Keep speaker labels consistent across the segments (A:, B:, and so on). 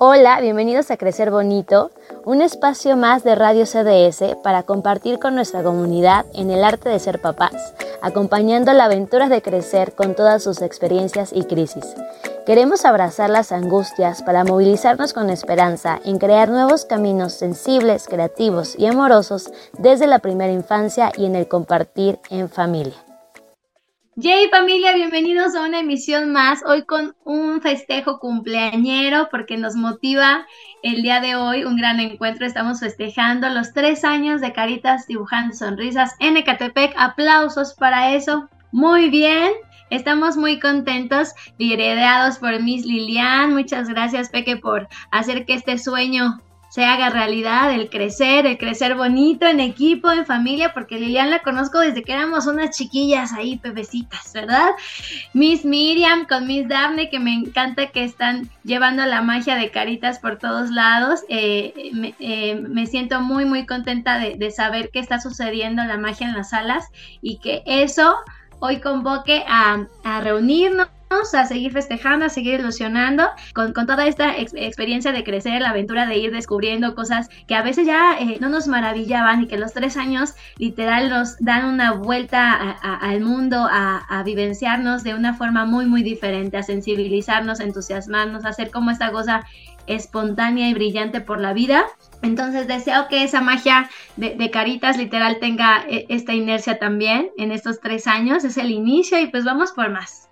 A: Hola, bienvenidos a Crecer Bonito, un espacio más de Radio CDS para compartir con nuestra comunidad en el arte de ser papás, acompañando la aventura de crecer con todas sus experiencias y crisis. Queremos abrazar las angustias para movilizarnos con esperanza en crear nuevos caminos sensibles, creativos y amorosos desde la primera infancia y en el compartir en familia.
B: Yay familia, bienvenidos a una emisión más, hoy con un festejo cumpleañero porque nos motiva el día de hoy un gran encuentro, estamos festejando los tres años de Caritas Dibujando Sonrisas en Ecatepec, aplausos para eso, muy bien, Estamos muy contentos, liderados por Miss Lilian. Muchas gracias, Peque, por hacer que este sueño se haga realidad, el crecer, el crecer bonito en equipo, en familia, porque Lilian la conozco desde que éramos unas chiquillas ahí, pebecitas, ¿verdad? Miss Miriam con Miss Daphne, que me encanta que están llevando la magia de caritas por todos lados. Eh, eh, me, siento muy, muy contenta de, de saber que está sucediendo la magia en las salas y que eso hoy convoque a, a reunirnos a seguir festejando, a seguir ilusionando con, toda esta experiencia de crecer, la aventura de ir descubriendo cosas que a veces ya eh, no nos maravillaban y que los tres años literal nos dan una vuelta al mundo, a, a, vivenciarnos de una forma muy, muy diferente, a sensibilizarnos, a entusiasmarnos, a hacer como esta cosa espontánea y brillante por la vida. Entonces deseo que esa magia de, de, caritas literal tenga eh, esta inercia también en estos tres años. Es el inicio y pues vamos por más.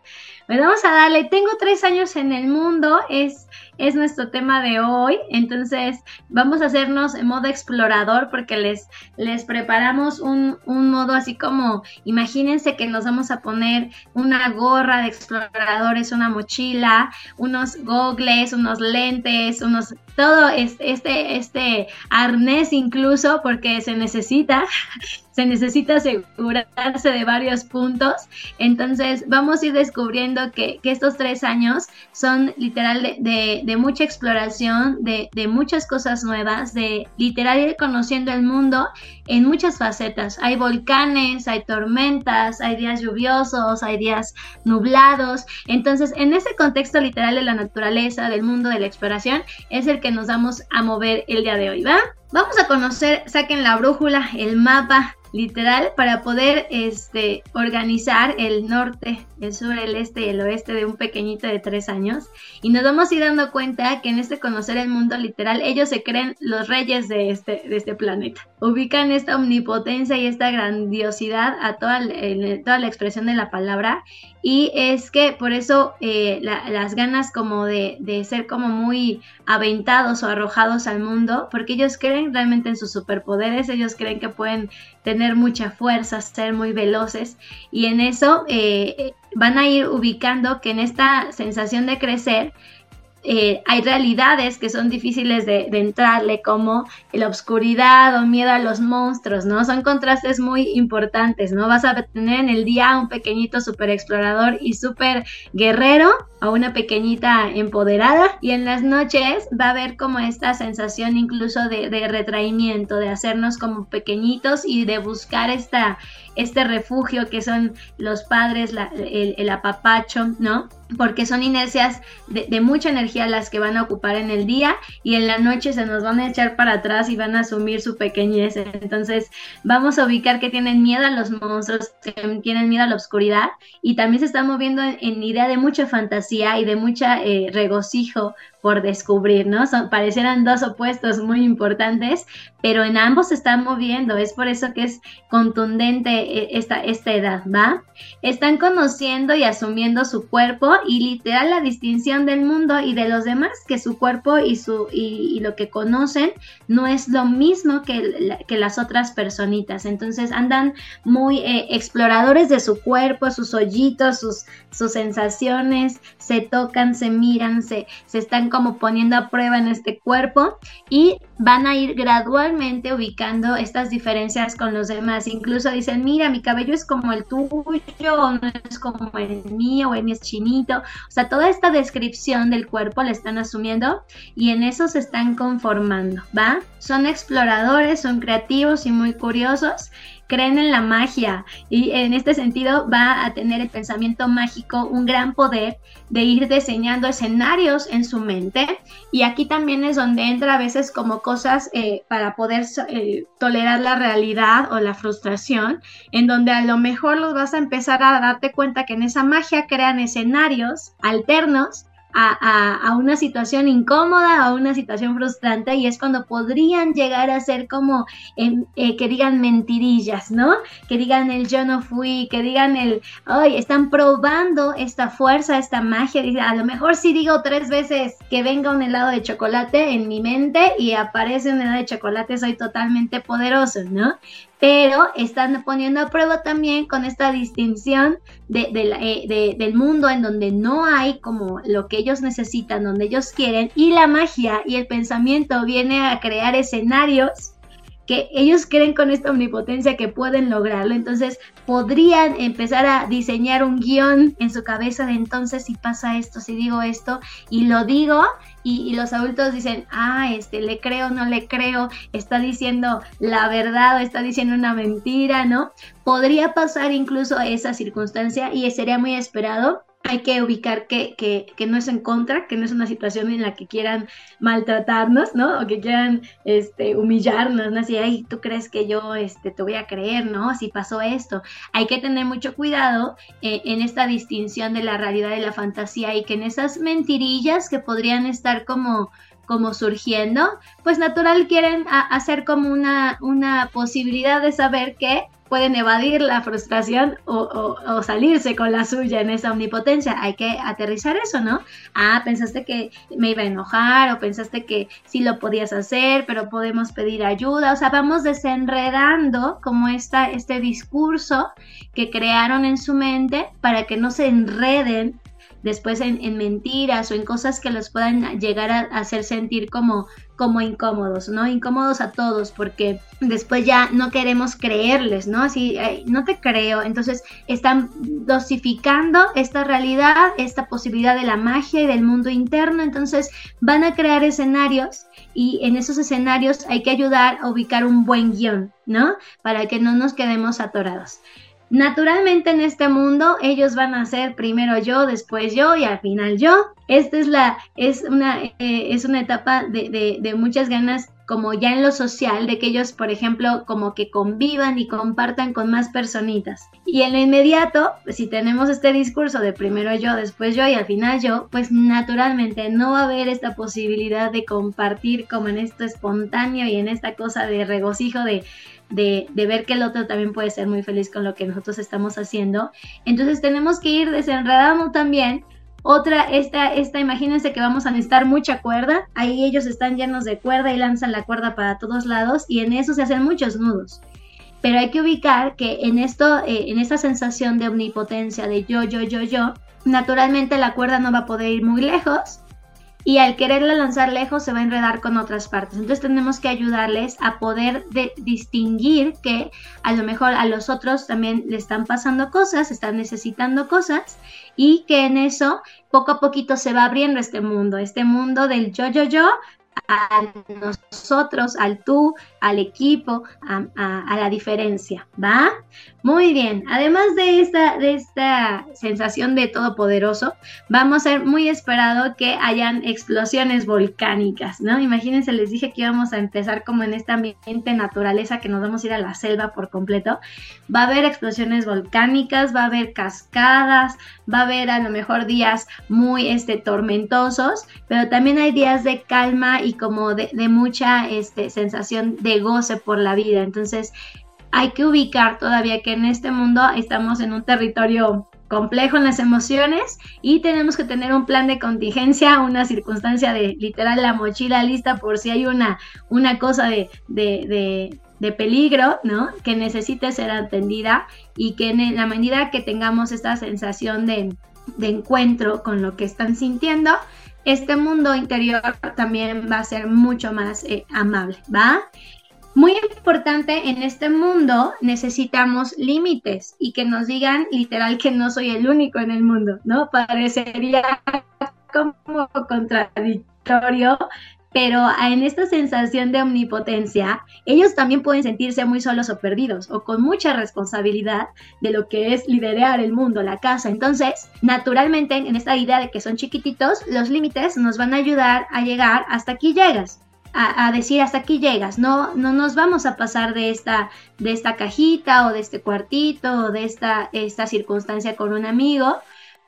B: Pues vamos a darle, tengo tres años en el mundo, es, es nuestro tema de hoy, entonces vamos a hacernos en modo explorador porque les, les preparamos un, un modo así como, imagínense que nos vamos a poner una gorra de exploradores, una mochila, unos gogles, unos lentes, unos todo este, este arnés incluso porque se necesita, se necesita asegurarse de varios puntos. Entonces vamos a ir descubriendo que, estos tres años son literal de, mucha exploración, de, de, muchas cosas nuevas, de literal ir conociendo el mundo en muchas facetas. Hay volcanes, hay tormentas, hay días lluviosos, hay días nublados. Entonces en ese contexto literal de la naturaleza, del mundo, de la exploración, es el que nos vamos a mover el día de hoy, ¿va? Vamos a conocer, saquen la brújula, el mapa literal para poder este, organizar el norte, el sur, el este y el oeste de un pequeñito de tres años. Y nos vamos a ir dando cuenta que en este conocer el mundo literal, ellos se creen los reyes de este, de este planeta. Ubican esta omnipotencia y esta grandiosidad a toda, toda la expresión de la palabra. Y es que por eso eh, las ganas como de, de ser como muy aventados o arrojados al mundo, porque ellos creen realmente en sus superpoderes, ellos creen que pueden tener mucha fuerza, ser muy veloces y en eso eh, van a ir ubicando que en esta sensación de crecer eh, hay realidades que son difíciles de, entrarle, como la oscuridad o miedo a los monstruos, ¿no? Son contrastes muy importantes, ¿no? Vas a tener en el día un pequeñito super explorador y super guerrero, a una pequeñita empoderada, y en las noches va a haber como esta sensación incluso de, retraimiento, de hacernos como pequeñitos y de buscar esta, este refugio que son los padres, el, el apapacho, ¿no? porque son inercias de, mucha energía las que van a ocupar en el día y en la noche se nos van a echar para atrás y van a asumir su pequeñez. Entonces vamos a ubicar que tienen miedo a los monstruos, que tienen miedo a la oscuridad y también se están moviendo en, idea de mucha fantasía y de mucha eh, regocijo por descubrir, ¿no? Son, parecieran dos opuestos muy importantes, pero en ambos se están moviendo, es por eso que es contundente eh, esta, esta edad, ¿va? Están conociendo y asumiendo su cuerpo y literal la distinción del mundo y de los demás, que su cuerpo y, su, y, lo que conocen no es lo mismo que, que las otras personitas, entonces andan muy eh, exploradores de su cuerpo, sus hoyitos, sus, sus sensaciones, se tocan, se miran, se, se están como poniendo a prueba en este cuerpo y van a ir gradualmente ubicando estas diferencias con los demás. Incluso dicen, mira, mi cabello es como el tuyo, no es como el mío, o el mío es chinito. O sea, toda esta descripción del cuerpo la están asumiendo y en eso se están conformando, ¿va? Son exploradores, son creativos y muy curiosos creen en la magia y en este sentido va a tener el pensamiento mágico un gran poder de ir diseñando escenarios en su mente. Y aquí también es donde entra a veces como cosas eh, para poder eh, tolerar la realidad o la frustración, en donde a lo mejor los vas a empezar a darte cuenta que en esa magia crean escenarios alternos a, una situación incómoda, a una situación frustrante y es cuando podrían llegar a ser como eh, que digan mentirillas, ¿no? Que digan el yo no fui, que digan el, ay, están probando esta fuerza, esta magia, a lo mejor si digo tres veces que venga un helado de chocolate en mi mente y aparece un helado de chocolate, soy totalmente poderoso, ¿no? Pero están poniendo a prueba también con esta distinción eh, del mundo en donde no hay como lo que ellos necesitan, donde ellos quieren, y la magia y el pensamiento viene a crear escenarios que ellos creen con esta omnipotencia que pueden lograrlo, entonces podrían empezar a diseñar un guion en su cabeza de entonces si pasa esto, si digo esto, y lo digo, y, los adultos dicen, ah, este, le creo, no le creo, está diciendo la verdad o está diciendo una mentira, ¿no? Podría pasar incluso esa circunstancia y sería muy esperado hay que ubicar que, que, que, no es en contra, que no es una situación en la que quieran maltratarnos, ¿no? O que quieran este, humillarnos, ¿no? Así, ay, tú crees que yo este, te voy a creer, ¿no? Si pasó esto. Hay que tener mucho cuidado eh, en esta distinción de la realidad y la fantasía y que en esas mentirillas que podrían estar como como surgiendo, pues natural quieren hacer como una, una posibilidad de saber que pueden evadir la frustración o, salirse con la suya en esa omnipotencia. Hay que aterrizar eso, ¿no? Ah, pensaste que me iba a enojar o pensaste que sí lo podías hacer, pero podemos pedir ayuda. O sea, vamos desenredando como esta, este discurso que crearon en su mente para que no se enreden después en, mentiras o en cosas que los puedan llegar a, hacer sentir como, como incómodos, ¿no? Incómodos a todos porque después ya no queremos creerles, ¿no? Así, no te creo. Entonces están dosificando esta realidad, esta posibilidad de la magia y del mundo interno. Entonces van a crear escenarios y en esos escenarios hay que ayudar a ubicar un buen guion, ¿no? Para que no nos quedemos atorados. Naturalmente en este mundo ellos van a ser primero yo, después yo y al final yo. Esta es la es una eh, es una etapa de, de, muchas ganas como ya en lo social, de que ellos, por ejemplo, como que convivan y compartan con más personitas. Y en lo inmediato, pues, si tenemos este discurso de primero yo, después yo y al final yo, pues naturalmente no va a haber esta posibilidad de compartir como en esto espontáneo y en esta cosa de regocijo de de, ver que el otro también puede ser muy feliz con lo que nosotros estamos haciendo. Entonces tenemos que ir desenredando también otra, esta, esta, imagínense que vamos a necesitar mucha cuerda. Ahí ellos están llenos de cuerda y lanzan la cuerda para todos lados y en eso se hacen muchos nudos. Pero hay que ubicar que en esto, eh, en esta sensación de omnipotencia, de yo, yo, yo, yo, naturalmente la cuerda no va a poder ir muy lejos y al quererla lanzar lejos se va a enredar con otras partes. Entonces tenemos que ayudarles a poder distinguir que a lo mejor a los otros también le están pasando cosas, están necesitando cosas y que en eso poco a poquito se va abriendo este mundo, este mundo del yo, yo, yo a nosotros, al tú, al equipo, a, la diferencia, ¿va? Muy bien, además de esta, de esta sensación de todopoderoso, vamos a ser muy esperado que hayan explosiones volcánicas, ¿no? Imagínense, les dije que íbamos a empezar como en esta ambiente naturaleza, que nos vamos a ir a la selva por completo. Va a haber explosiones volcánicas, va a haber cascadas, va a haber a lo mejor días muy este, tormentosos, pero también hay días de calma y como de, mucha este, sensación de goce por la vida. Entonces hay que ubicar todavía que en este mundo estamos en un territorio complejo en las emociones y tenemos que tener un plan de contingencia, una circunstancia de literal la mochila lista por si hay una, una cosa de, de, de, peligro, ¿no? Que necesite ser atendida y que en la medida que tengamos esta sensación de, de encuentro con lo que están sintiendo, este mundo interior también va a ser mucho más eh, amable, ¿va? Muy importante, en este mundo necesitamos límites y que nos digan literal que no soy el único en el mundo, ¿no? Parecería como contradictorio, pero en esta sensación de omnipotencia, ellos también pueden sentirse muy solos o perdidos o con mucha responsabilidad de lo que es liderar el mundo, la casa. Entonces, naturalmente, en esta idea de que son chiquititos, los límites nos van a ayudar a llegar hasta aquí llegas. A, decir hasta aquí llegas, no, no nos vamos a pasar de esta, de esta cajita o de este cuartito o de esta, esta circunstancia con un amigo,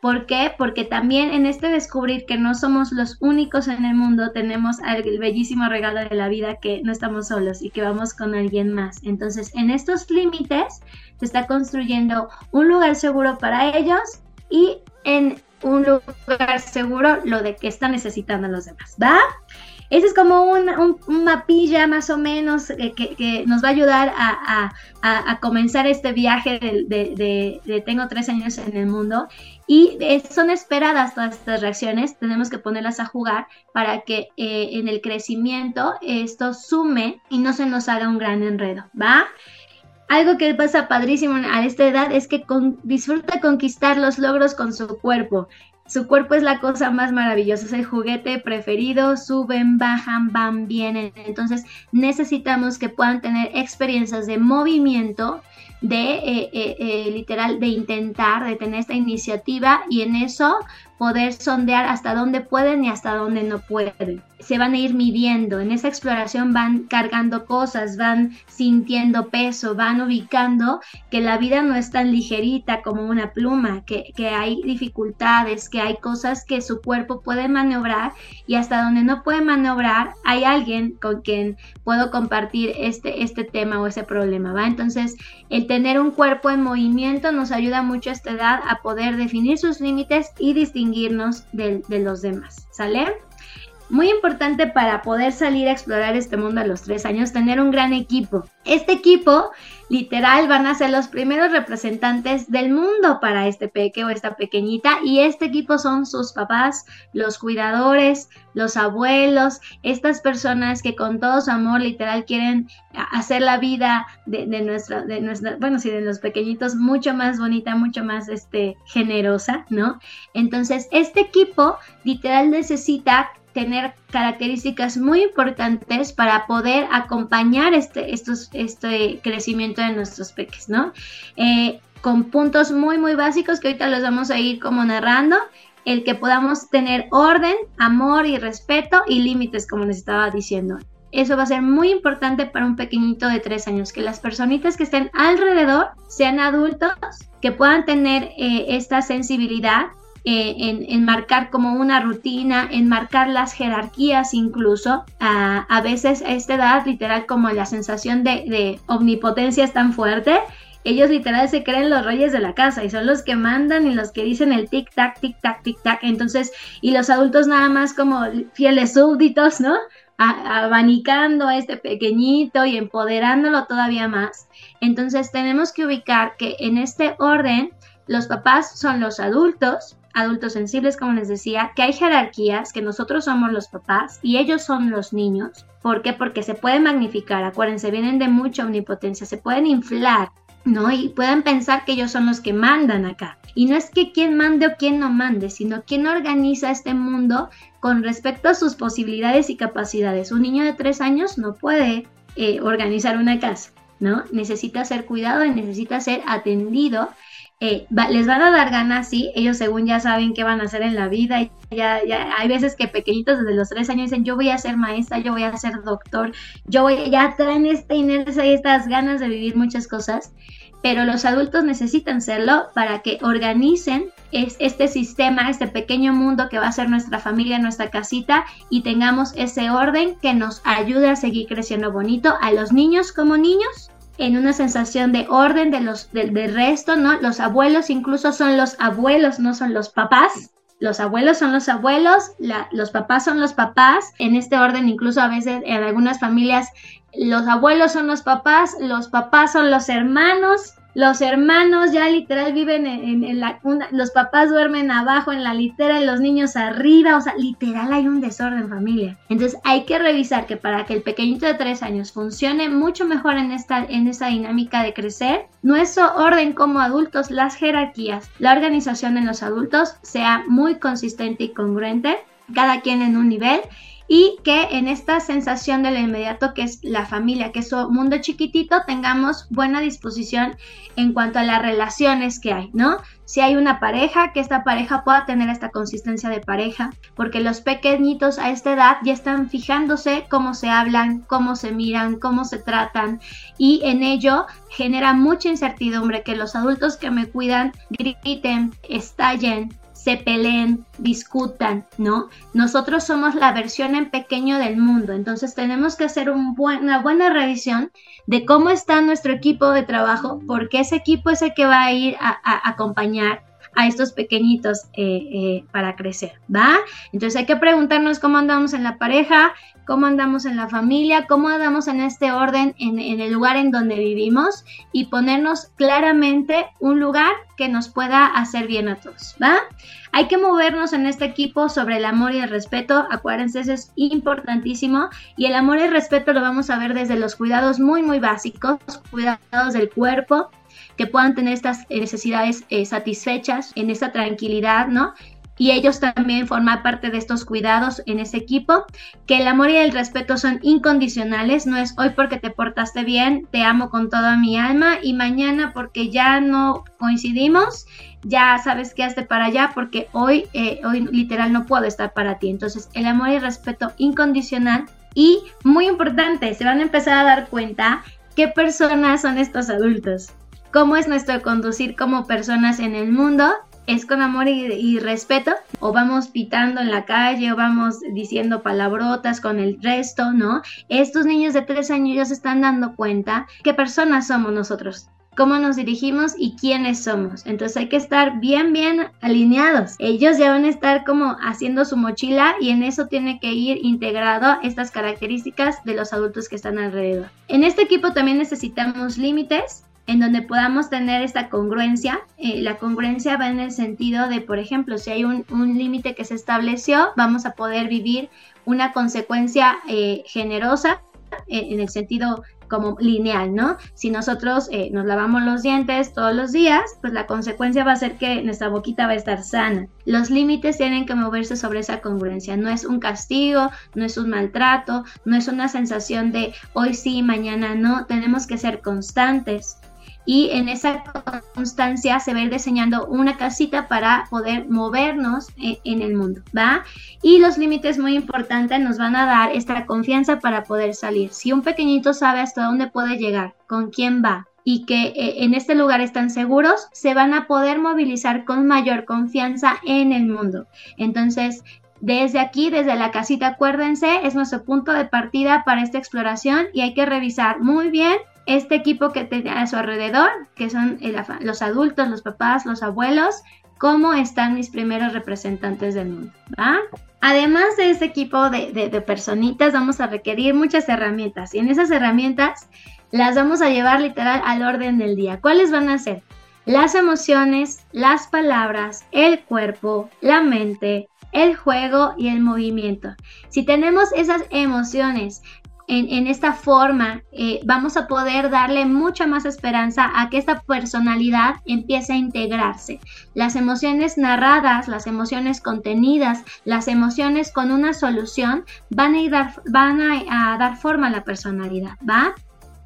B: ¿Por qué? Porque también en este descubrir que no somos los únicos en el mundo, tenemos el bellísimo regalo de la vida que no estamos solos y que vamos con alguien más. Entonces, en estos límites se está construyendo un lugar seguro para ellos y en un lugar seguro lo de que están necesitando los demás, ¿va? Ese es como un, mapilla más o menos eh, que, nos va a ayudar a, comenzar este viaje de, tengo tres años en el mundo y son esperadas todas estas reacciones, tenemos que ponerlas a jugar para que eh, en el crecimiento esto sume y no se nos haga un gran enredo, ¿va? Algo que pasa padrísimo a esta edad es que disfruta conquistar los logros con su cuerpo. Su cuerpo es la cosa más maravillosa, es el juguete preferido, suben, bajan, van, vienen. Entonces necesitamos que puedan tener experiencias de movimiento, de eh, eh, eh, literal, de intentar, de tener esta iniciativa y en eso poder sondear hasta dónde pueden y hasta dónde no pueden. Se van a ir midiendo, en esa exploración van cargando cosas, van sintiendo peso, van ubicando que la vida no es tan ligerita como una pluma, que, que hay dificultades, que hay cosas que su cuerpo puede maniobrar y hasta donde no puede maniobrar hay alguien con quien puedo compartir este, este tema o ese problema, ¿va? Entonces, el tener un cuerpo en movimiento nos ayuda mucho a esta edad a poder definir sus límites y distinguir de, de los demás, ¿sale? Muy importante para poder salir a explorar este mundo a los tres años, tener un gran equipo. Este equipo, literal, van a ser los primeros representantes del mundo para este peque o esta pequeñita. Y este equipo son sus papás, los cuidadores, los abuelos, estas personas que con todo su amor, literal, quieren hacer la vida de, de nuestra, bueno, sí, de los pequeñitos mucho más bonita, mucho más este, generosa, ¿no? Entonces, este equipo, literal, necesita tener características muy importantes para poder acompañar este, estos, este crecimiento de nuestros peques, ¿no? Eh, con puntos muy, muy básicos que ahorita los vamos a ir como narrando, el que podamos tener orden, amor y respeto y límites, como les estaba diciendo. Eso va a ser muy importante para un pequeñito de tres años, que las personitas que estén alrededor sean adultos, que puedan tener eh, esta sensibilidad eh, en, marcar como una rutina, en marcar las jerarquías incluso. a veces a esta edad, literal, como la sensación de, omnipotencia es tan fuerte, ellos literal se creen los reyes de la casa y son los que mandan y los que dicen el tic tac, tic tac, tic tac. Entonces, y los adultos nada más como fieles súbditos, ¿no? abanicando a este pequeñito y empoderándolo todavía más. Entonces tenemos que ubicar que en este orden los papás son los adultos, adultos sensibles, como les decía, que hay jerarquías, que nosotros somos los papás y ellos son los niños. ¿Por qué? Porque se puede magnificar, acuérdense, vienen de mucha omnipotencia, se pueden inflar, ¿no? Y pueden pensar que ellos son los que mandan acá. Y no es que quién mande o quién no mande, sino quién organiza este mundo con respecto a sus posibilidades y capacidades. Un niño de tres años no puede eh, organizar una casa, ¿no? Necesita ser cuidado y necesita ser atendido eh, les van a dar ganas, sí, ellos según ya saben qué van a hacer en la vida. Y ya, ya, hay veces que pequeñitos desde los tres años dicen, yo voy a ser maestra, yo voy a ser doctor, yo voy, ya traen esta inercia y estas ganas de vivir muchas cosas, pero los adultos necesitan serlo para que organicen este sistema, este pequeño mundo que va a ser nuestra familia, nuestra casita y tengamos ese orden que nos ayude a seguir creciendo bonito a los niños como niños en una sensación de orden de los, del, resto, ¿no? Los abuelos incluso son los abuelos, no son los papás. Los abuelos son los abuelos, los papás son los papás. En este orden, incluso a veces en algunas familias, los abuelos son los papás, los papás son los hermanos, los hermanos ya literal viven en, la los papás duermen abajo en la litera y los niños arriba, o sea, literal hay un desorden familia. Entonces hay que revisar que para que el pequeñito de tres años funcione mucho mejor en esta, en esta dinámica de crecer, nuestro orden como adultos, las jerarquías, la organización en los adultos sea muy consistente y congruente, cada quien en un nivel y que en esta sensación de lo inmediato que es la familia, que es su mundo chiquitito, tengamos buena disposición en cuanto a las relaciones que hay, ¿no? Si hay una pareja, que esta pareja pueda tener esta consistencia de pareja, porque los pequeñitos a esta edad ya están fijándose cómo se hablan, cómo se miran, cómo se tratan y en ello genera mucha incertidumbre que los adultos que me cuidan griten, estallen, se peleen, discutan, ¿no? Nosotros somos la versión en pequeño del mundo, entonces tenemos que hacer una buena revisión de cómo está nuestro equipo de trabajo, porque ese equipo es el que va a ir a, acompañar a estos pequeñitos eh, eh, para crecer, ¿va? Entonces hay que preguntarnos cómo andamos en la pareja, cómo andamos en la familia, cómo andamos en este orden en, el lugar en donde vivimos y ponernos claramente un lugar que nos pueda hacer bien a todos, ¿va? Hay que movernos en este equipo sobre el amor y el respeto, acuérdense, eso es importantísimo y el amor y el respeto lo vamos a ver desde los cuidados muy, muy básicos, cuidados del cuerpo, que puedan tener estas necesidades eh, satisfechas en esta tranquilidad, ¿no? y ellos también forman parte de estos cuidados en ese equipo, que el amor y el respeto son incondicionales, no es hoy porque te portaste bien, te amo con toda mi alma y mañana porque ya no coincidimos, ya sabes que hazte para allá porque hoy, eh, hoy literal no puedo estar para ti. Entonces el amor y el respeto incondicional y muy importante, se van a empezar a dar cuenta qué personas son estos adultos, cómo es nuestro conducir como personas en el mundo es con amor y, respeto, o vamos pitando en la calle, o vamos diciendo palabrotas con el resto, ¿no? Estos niños de tres años ya se están dando cuenta qué personas somos nosotros, cómo nos dirigimos y quiénes somos. Entonces hay que estar bien, bien alineados. Ellos ya van a estar como haciendo su mochila y en eso tiene que ir integrado estas características de los adultos que están alrededor. En este equipo también necesitamos límites en donde podamos tener esta congruencia. Eh, la congruencia va en el sentido de, por ejemplo, si hay un, límite que se estableció, vamos a poder vivir una consecuencia eh, generosa eh, en el sentido como lineal, ¿no? Si nosotros nos lavamos los dientes todos los días, pues la consecuencia va a ser que nuestra boquita va a estar sana. Los límites tienen que moverse sobre esa congruencia. No es un castigo, no es un maltrato, no es una sensación de hoy sí, mañana no. Tenemos que ser constantes y en esa constancia se va a ir diseñando una casita para poder movernos e, en, el mundo, ¿va? Y los límites muy importantes nos van a dar esta confianza para poder salir. Si un pequeñito sabe hasta dónde puede llegar, con quién va, y que e, en este lugar están seguros, se van a poder movilizar con mayor confianza en el mundo. Entonces, desde aquí, desde la casita, acuérdense, es nuestro punto de partida para esta exploración y hay que revisar muy bien este equipo que tiene a su alrededor, que son los adultos, los papás, los abuelos, cómo están mis primeros representantes del mundo. Además de este equipo de, de, personitas, vamos a requerir muchas herramientas y en esas herramientas las vamos a llevar literal al orden del día. ¿Cuáles van a ser? Las emociones, las palabras, el cuerpo, la mente, el juego y el movimiento. Si tenemos esas emociones en, esta forma eh, vamos a poder darle mucha más esperanza a que esta personalidad empiece a integrarse. Las emociones narradas, las emociones contenidas, las emociones con una solución van a, ir van a dar forma a la personalidad, ¿va?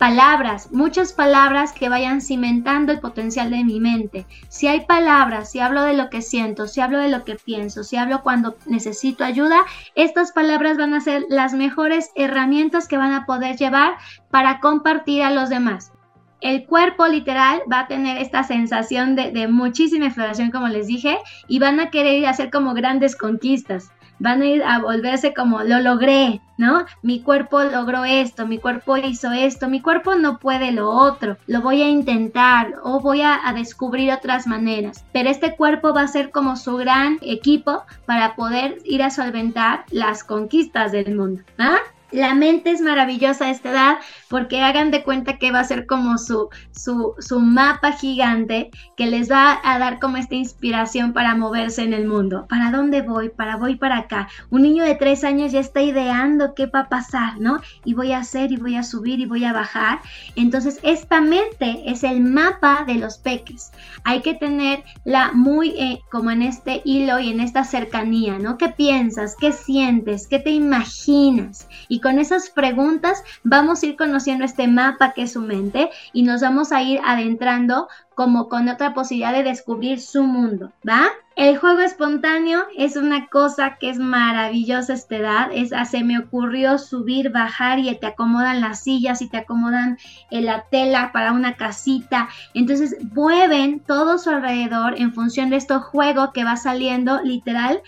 B: Palabras, muchas palabras que vayan cimentando el potencial de mi mente. Si hay palabras, si hablo de lo que siento, si hablo de lo que pienso, si hablo cuando necesito ayuda, estas palabras van a ser las mejores herramientas que van a poder llevar para compartir a los demás. El cuerpo literal va a tener esta sensación de, muchísima exploración, como les dije, y van a querer hacer como grandes conquistas van a ir a volverse como lo logré, ¿no? Mi cuerpo logró esto, mi cuerpo hizo esto, mi cuerpo no puede lo otro, lo voy a intentar o voy a, descubrir otras maneras. Pero este cuerpo va a ser como su gran equipo para poder ir a solventar las conquistas del mundo. ¿ah? La mente es maravillosa a esta edad porque hagan de cuenta que va a ser como su, su, su, mapa gigante que les va a dar como esta inspiración para moverse en el mundo. ¿Para dónde voy? ¿Para voy para acá? Un niño de tres años ya está ideando qué va a pasar, ¿no? Y voy a hacer y voy a subir y voy a bajar. Entonces, esta mente es el mapa de los peques. Hay que tenerla muy eh, como en este hilo y en esta cercanía, ¿no? ¿Qué piensas? ¿Qué sientes? ¿Qué te imaginas? Y con esas preguntas vamos a ir conociendo este mapa que es su mente y nos vamos a ir adentrando como con otra posibilidad de descubrir su mundo, ¿va? El juego espontáneo es una cosa que es maravillosa esta edad. Es, ah, se me ocurrió subir, bajar y te acomodan las sillas y te acomodan en la tela para una casita. Entonces mueven todo su alrededor en función de este juego que va saliendo literal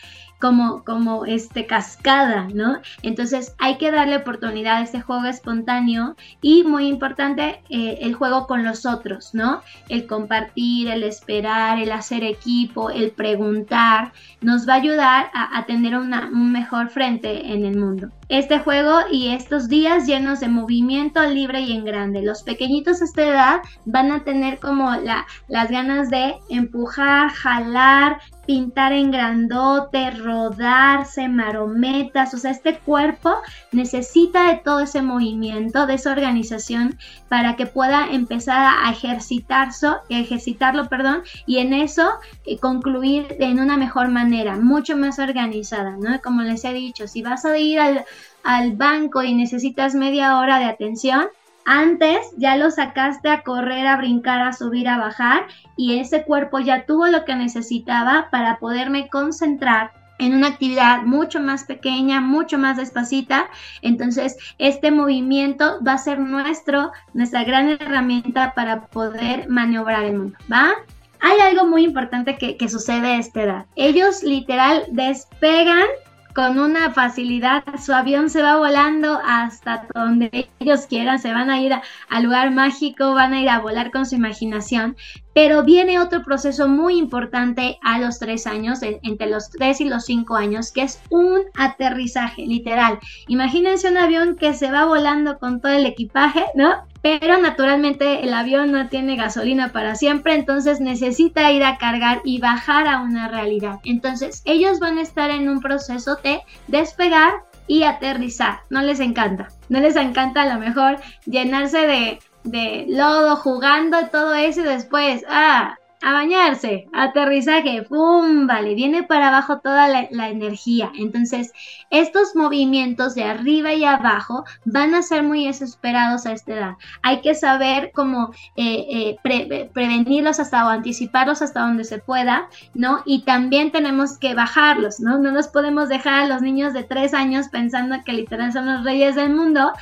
B: como, como este cascada, ¿no? Entonces hay que darle oportunidad a este juego espontáneo y muy importante eh, el juego con los otros, ¿no? El compartir, el esperar, el hacer equipo, el preguntar, nos va a ayudar a, tener un mejor frente en el mundo este juego y estos días llenos de movimiento libre y en grande. Los pequeñitos a esta edad van a tener como la, las ganas de empujar, jalar, pintar en grandote, rodarse, marometas, o sea, este cuerpo necesita de todo ese movimiento, de esa organización para que pueda empezar a ejercitarse, ejercitarlo, perdón, y en eso eh, concluir en una mejor manera, mucho más organizada, ¿no? Como les he dicho, si vas a ir al, al banco y necesitas media hora de atención, antes ya lo sacaste a correr, a brincar, a subir, a bajar y ese cuerpo ya tuvo lo que necesitaba para poderme concentrar en una actividad mucho más pequeña, mucho más despacita. Entonces, este movimiento va a ser nuestro, nuestra gran herramienta para poder maniobrar el mundo, ¿va? Hay algo muy importante que, sucede a esta edad. Ellos literal despegan con una facilidad, su avión se va volando hasta donde ellos quieran, se van a ir al lugar mágico, van a ir a volar con su imaginación, pero viene otro proceso muy importante a los tres años, entre los tres y los cinco años, que es un aterrizaje, literal. Imagínense un avión que se va volando con todo el equipaje, ¿no? pero naturalmente el avión no tiene gasolina para siempre, entonces necesita ir a cargar y bajar a una realidad. Entonces ellos van a estar en un proceso de despegar y aterrizar. No les encanta. No les encanta a lo mejor llenarse de, de lodo jugando todo eso y después, ah, a bañarse, aterrizaje, ¡pum! Vale, viene para abajo toda la, energía. Entonces, estos movimientos de arriba y abajo van a ser muy desesperados a esta edad. Hay que saber cómo eh, eh, prevenirlos hasta o anticiparlos hasta donde se pueda, ¿no? Y también tenemos que bajarlos, ¿no? No nos podemos dejar a los niños de tres años pensando que literal son los reyes del mundo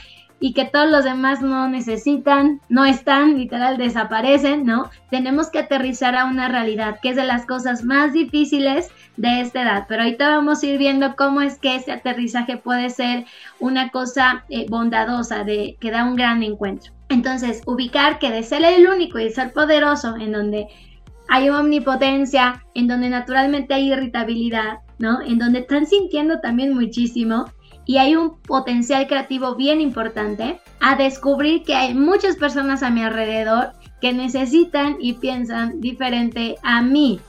B: y que todos los demás no necesitan, no están, literal desaparecen, ¿no? Tenemos que aterrizar a una realidad, que es de las cosas más difíciles de esta edad. Pero ahorita vamos a ir viendo cómo es que ese aterrizaje puede ser una cosa eh, bondadosa, de, que da un gran encuentro. Entonces, ubicar que de ser el único y de ser poderoso, en donde hay omnipotencia, en donde naturalmente hay irritabilidad, ¿no? En donde están sintiendo también muchísimo, y hay un potencial creativo bien importante a descubrir que hay muchas personas a mi alrededor que necesitan y piensan diferente a mí.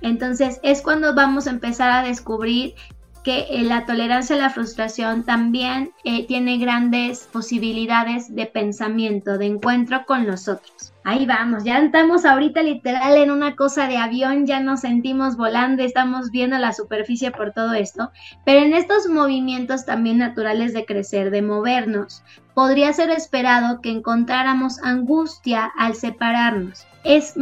B: Entonces es cuando vamos a empezar a descubrir que eh, la tolerancia a la frustración también eh, tiene grandes posibilidades de pensamiento, de encuentro con los otros. Ahí vamos, ya estamos ahorita literal en una cosa de avión, ya nos sentimos volando, estamos viendo la superficie por todo esto, pero en estos movimientos también naturales de crecer, de movernos, podría ser esperado que encontráramos angustia al separarnos es,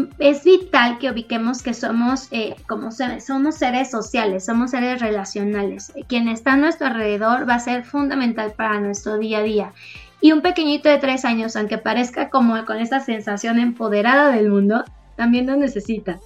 B: vital que ubiquemos que somos, eh, como somos seres sociales, somos seres relacionales. Quien está a nuestro alrededor va a ser fundamental para nuestro día a día. Y un pequeñito de tres años, aunque parezca como con esta sensación empoderada del mundo, también lo necesita.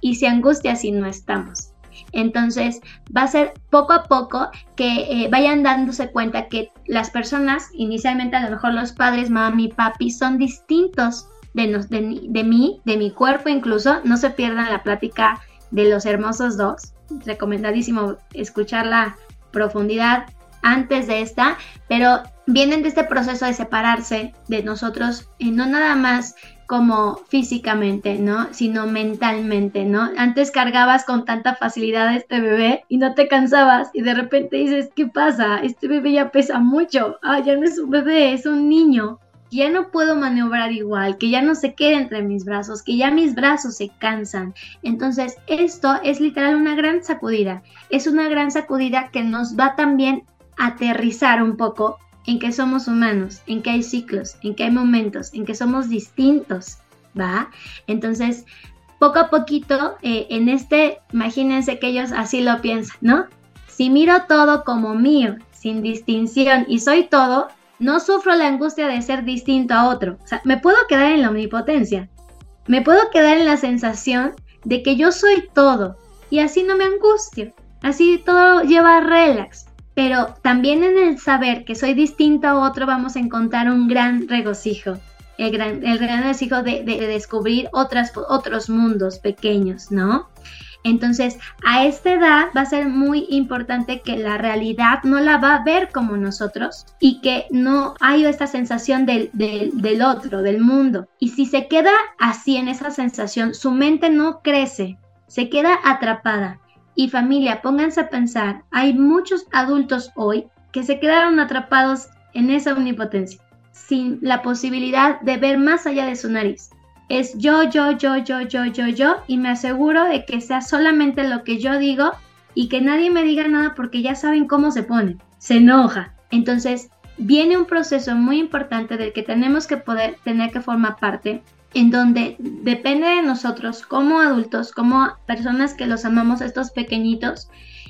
B: Y se angustia si no estamos. Entonces va a ser poco a poco que eh, vayan dándose cuenta que las personas, inicialmente a lo mejor los padres, mami, papi, son distintos de, mí, de mi cuerpo incluso. No se pierdan la plática de los hermosos dos. Recomendadísimo escuchar la profundidad antes de esta, pero vienen de este proceso de separarse de nosotros, y no nada más como físicamente, ¿no? Sino mentalmente, ¿no? Antes cargabas con tanta facilidad a este bebé y no te cansabas y de repente dices, ¿qué pasa? Este bebé ya pesa mucho. Ah, ya no es un bebé, es un niño. Ya no puedo maniobrar igual, que ya no se quede entre mis brazos, que ya mis brazos se cansan. Entonces, esto es literal una gran sacudida. Es una gran sacudida que nos va también a aterrizar un poco en que somos humanos, en que hay ciclos, en que hay momentos, en que somos distintos, ¿va? Entonces, poco a poquito, eh, en este, imagínense que ellos así lo piensan, ¿no? Si miro todo como mío, sin distinción, y soy todo, no sufro la angustia de ser distinto a otro. O sea, me puedo quedar en la omnipotencia, me puedo quedar en la sensación de que yo soy todo, y así no me angustio, así todo lleva relax. Pero también en el saber que soy distinto a otro vamos a encontrar un gran regocijo, el gran, regocijo de, descubrir otras, otros mundos pequeños, ¿no? Entonces, a esta edad va a ser muy importante que la realidad no la va a ver como nosotros y que no hay esta sensación del, del, otro, del mundo. Y si se queda así en esa sensación, su mente no crece, se queda atrapada. Y familia, pónganse a pensar, hay muchos adultos hoy que se quedaron atrapados en esa omnipotencia, sin la posibilidad de ver más allá de su nariz. Es yo, yo, yo, yo, yo, yo, yo, y me aseguro de que sea solamente lo que yo digo y que nadie me diga nada porque ya saben cómo se pone, se enoja. Entonces, viene un proceso muy importante del que tenemos que poder tener que formar parte en donde depende de nosotros como adultos, como personas que los amamos, estos pequeñitos,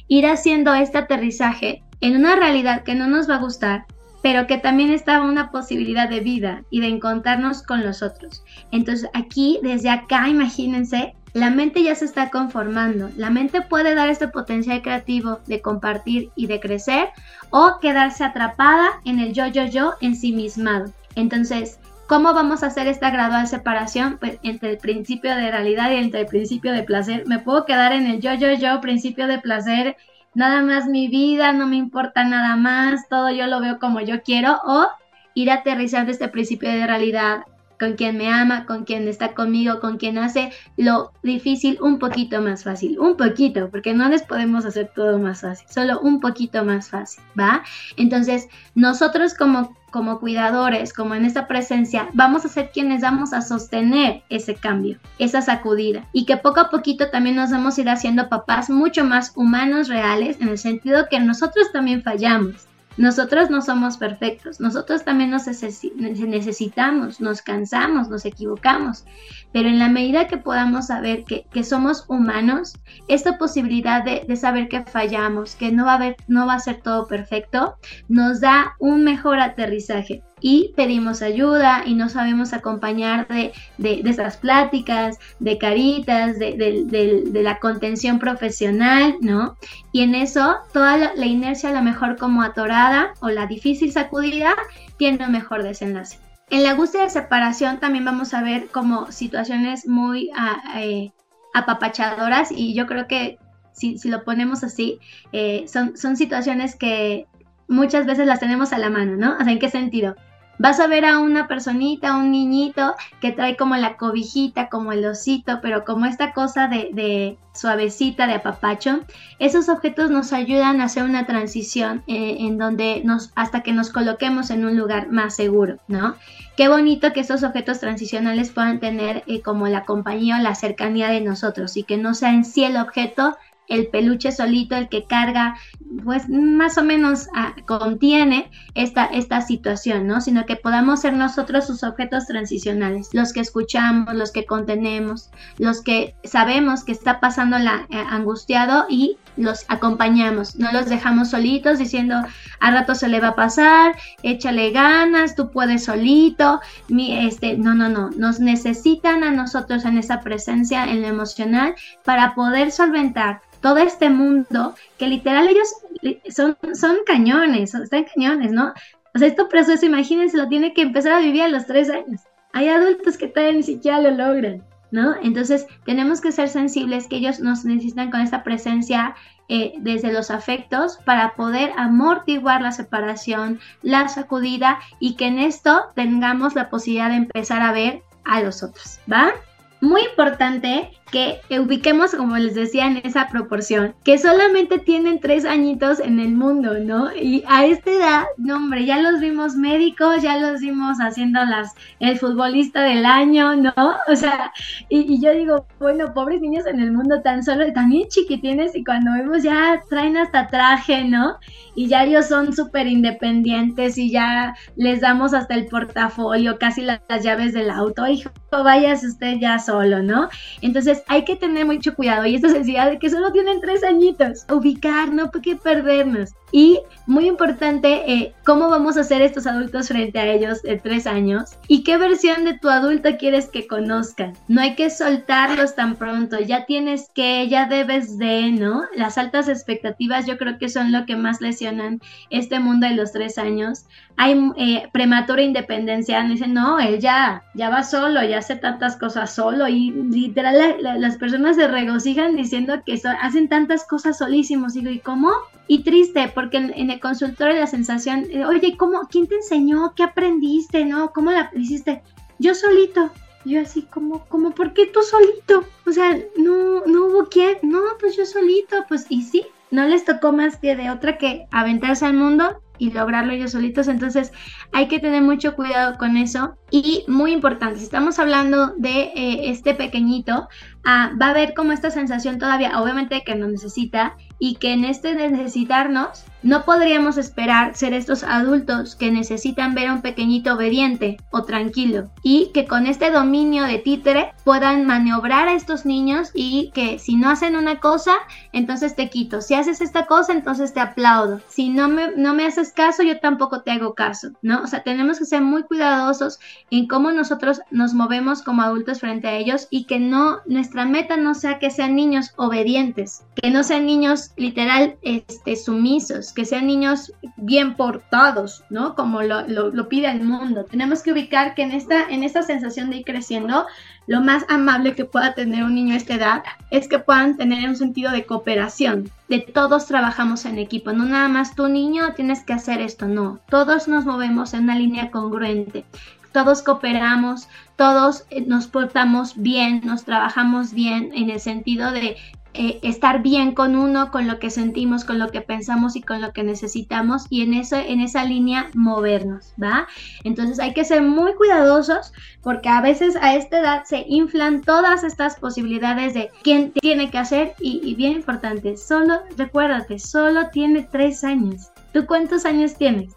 B: ir haciendo este aterrizaje en una realidad que no nos va a gustar, pero que también está una posibilidad de vida y de encontrarnos con los otros. Entonces aquí, desde acá, imagínense, la mente ya se está conformando. La mente puede dar este potencial creativo de compartir y de crecer o quedarse atrapada en el yo, yo, yo ensimismado. Entonces, ¿Cómo vamos a hacer esta gradual separación pues, entre el principio de realidad y entre el principio de placer? ¿Me puedo quedar en el yo, yo, yo, principio de placer? Nada más mi vida, no me importa nada más, todo yo lo veo como yo quiero o ir aterrizando este principio de realidad con quien me ama, con quien está conmigo, con quien hace lo difícil un poquito más fácil, un poquito, porque no les podemos hacer todo más fácil, solo un poquito más fácil, ¿va? Entonces, nosotros como como cuidadores, como en esta presencia, vamos a ser quienes vamos a sostener ese cambio, esa sacudida. Y que poco a poquito también nos vamos a ir haciendo papás mucho más humanos, reales, en el sentido que nosotros también fallamos. Nosotros no somos perfectos, nosotros también nos necesitamos, nos cansamos, nos equivocamos, pero en la medida que podamos saber que, somos humanos, esta posibilidad de, saber que fallamos, que no va, a no va a ser todo perfecto, nos da un mejor aterrizaje y pedimos ayuda y no sabemos acompañar de, de, esas pláticas, de caritas, de, la contención profesional, ¿no? Y en eso toda la, inercia, a lo mejor como atorada o la difícil sacudida, tiene un mejor desenlace. En la angustia de separación también vamos a ver como situaciones muy ah, eh, apapachadoras y yo creo que si, lo ponemos así, eh, son, son situaciones que muchas veces las tenemos a la mano, ¿no? O sea, ¿en qué sentido? Vas a ver a una personita, un niñito que trae como la cobijita, como el osito, pero como esta cosa de, suavecita, de apapacho. Esos objetos nos ayudan a hacer una transición eh, en donde nos, hasta que nos coloquemos en un lugar más seguro, ¿no? Qué bonito que estos objetos transicionales puedan tener eh, como la compañía o la cercanía de nosotros y que no sea en sí el objeto el peluche solito, el que carga, pues más o menos ah, contiene esta, esta situación, ¿no? Sino que podamos ser nosotros sus objetos transicionales, los que escuchamos, los que contenemos, los que sabemos que está pasando la eh, angustiado y los acompañamos, no los dejamos solitos diciendo a rato se le va a pasar, échale ganas, tú puedes solito, mi, este, no, no, no, nos necesitan a nosotros en esa presencia en lo emocional para poder solventar todo este mundo que literal ellos son, son cañones, están cañones, ¿no? O sea, esto proceso, imagínense, lo tiene que empezar a vivir a los tres años. Hay adultos que todavía ni siquiera lo logran, ¿no? Entonces tenemos que ser sensibles que ellos nos necesitan con esta presencia eh, desde los afectos para poder amortiguar la separación, la sacudida y que en esto tengamos la posibilidad de empezar a ver a los otros, ¿va? Muy importante que ubiquemos, como les decía, en esa proporción, que solamente tienen tres añitos en el mundo, ¿no? Y a esta edad, no hombre, ya los vimos médicos, ya los vimos haciendo las, el futbolista del año, ¿no? O sea, y, yo digo, bueno, pobres niños en el mundo tan solo, también chiquitines, y cuando vemos ya traen hasta traje, ¿no? Y ya ellos son súper independientes y ya les damos hasta el portafolio, casi las, las llaves del auto, hijo, vayas usted ya solo, ¿no? Entonces, hay que tener mucho cuidado y esta sensibilidad de que solo tienen tres añitos, ubicar, no hay que perdernos. Y muy importante, eh, cómo vamos a hacer estos adultos frente a ellos de tres años y qué versión de tu adulto quieres que conozcan. No hay que soltarlos tan pronto, ya tienes que, ya debes de, ¿no? Las altas expectativas yo creo que son lo que más lesionan este mundo de los tres años. Hay eh, prematura independencia, dicen, no, él ya, ya va solo, ya hace tantas cosas solo y literal las personas se regocijan diciendo que hacen tantas cosas solísimos. Y digo, ¿y cómo? Y triste, porque en, el consultorio la sensación, oye, ¿cómo, ¿quién te enseñó? ¿Qué aprendiste? ¿No? ¿Cómo la hiciste? Yo solito. Yo así como, como, ¿por qué tú solito? O sea, no, no hubo quién. No, pues yo solito, pues, y sí, no les tocó más que de otra que aventarse al mundo y lograrlo ellos solitos. Entonces hay que tener mucho cuidado con eso. Y muy importante, si estamos hablando de eh, este pequeñito, ah, va a haber como esta sensación todavía, obviamente que nos necesita y que en este necesitarnos no podríamos esperar ser estos adultos que necesitan ver a un pequeñito obediente o tranquilo y que con este dominio de títere puedan maniobrar a estos niños y que si no hacen una cosa, entonces te quito. Si haces esta cosa, entonces te aplaudo. Si no me, no me haces caso, yo tampoco te hago caso, ¿no? O sea, tenemos que ser muy cuidadosos en cómo nosotros nos movemos como adultos frente a ellos y que no, nuestra meta no sea que sean niños obedientes, que no sean niños literal este, sumisos, que sean niños bien portados, ¿no? Como lo, pide el mundo. Tenemos que ubicar que en esta, en esta sensación de ir creciendo, lo más amable que pueda tener un niño a esta edad es que puedan tener un sentido de cooperación, de todos trabajamos en equipo, no nada más tu niño tienes que hacer esto, no, todos nos movemos en una línea congruente, todos cooperamos, todos eh, nos portamos bien, nos trabajamos bien en el sentido de eh, estar bien con uno, con lo que sentimos, con lo que pensamos y con lo que necesitamos y en, eso, en esa línea movernos, ¿va? Entonces hay que ser muy cuidadosos porque a veces a esta edad se inflan todas estas posibilidades de quién tiene que hacer y, y bien importante, solo, recuérdate, solo tiene tres años. ¿Tú cuántos años tienes?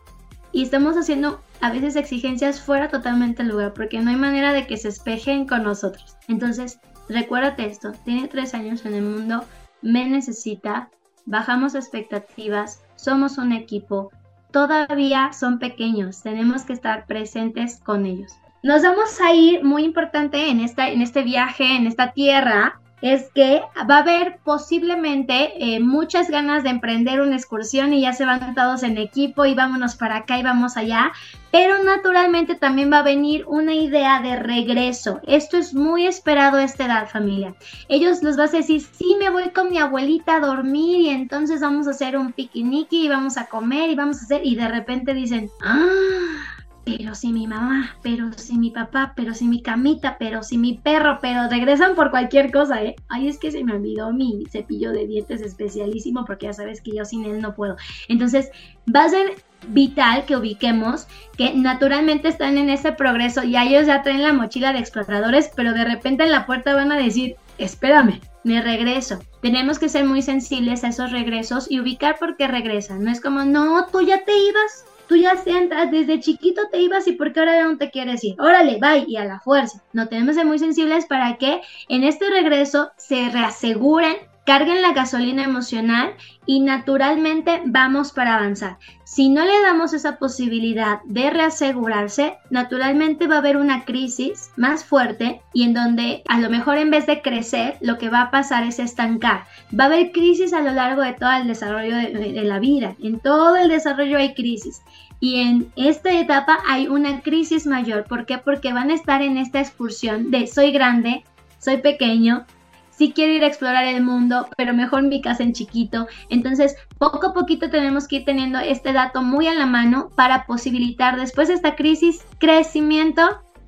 B: Y estamos haciendo a veces exigencias fuera totalmente del lugar porque no hay manera de que se espejen con nosotros. Entonces, Recuérdate esto, tiene tres años en el mundo, me necesita, bajamos expectativas, somos un equipo, todavía son pequeños, tenemos que estar presentes con ellos. Nos vamos a ir, muy importante en, esta, en este viaje, en esta tierra, es que va a haber posiblemente eh, muchas ganas de emprender una excursión y ya se van todos en equipo y vámonos para acá y vamos allá, pero naturalmente también va a venir una idea de regreso. Esto es muy esperado a esta edad, familia. Ellos les vas a decir, sí, me voy con mi abuelita a dormir y entonces vamos a hacer un piquiniqui y vamos a comer y vamos a hacer, y de repente dicen, ah pero si mi mamá, pero si mi papá, pero si mi camita, pero si mi perro, pero regresan por cualquier cosa, ¿eh? Ay, es que se me olvidó mi cepillo de dientes especialísimo porque ya sabes que yo sin él no puedo. Entonces, va a ser vital que ubiquemos que naturalmente están en ese progreso y ellos ya traen la mochila de exploradores, pero de repente en la puerta van a decir, espérame, me regreso. Tenemos que ser muy sensibles a esos regresos y ubicar por qué regresan. No es como, no, tú ya te ibas, tú ya sientas, desde chiquito te ibas y por qué ahora no te quieres ir. Órale, bye, y a la fuerza. No tenemos que muy sensibles para que en este regreso se reaseguren carguen la gasolina emocional y naturalmente vamos para avanzar. Si no le damos esa posibilidad de reasegurarse, naturalmente va a haber una crisis más fuerte y en donde a lo mejor en vez de crecer, lo que va a pasar es estancar. Va a haber crisis a lo largo de todo el desarrollo de, la vida. En todo el desarrollo hay crisis. Y en esta etapa hay una crisis mayor. ¿Por qué? Porque van a estar en esta excursión de soy grande, soy pequeño, sí quiero ir a explorar el mundo, pero mejor mi casa en chiquito. Entonces, poco a poquito tenemos que ir teniendo este dato muy a la mano para posibilitar después de esta crisis crecimiento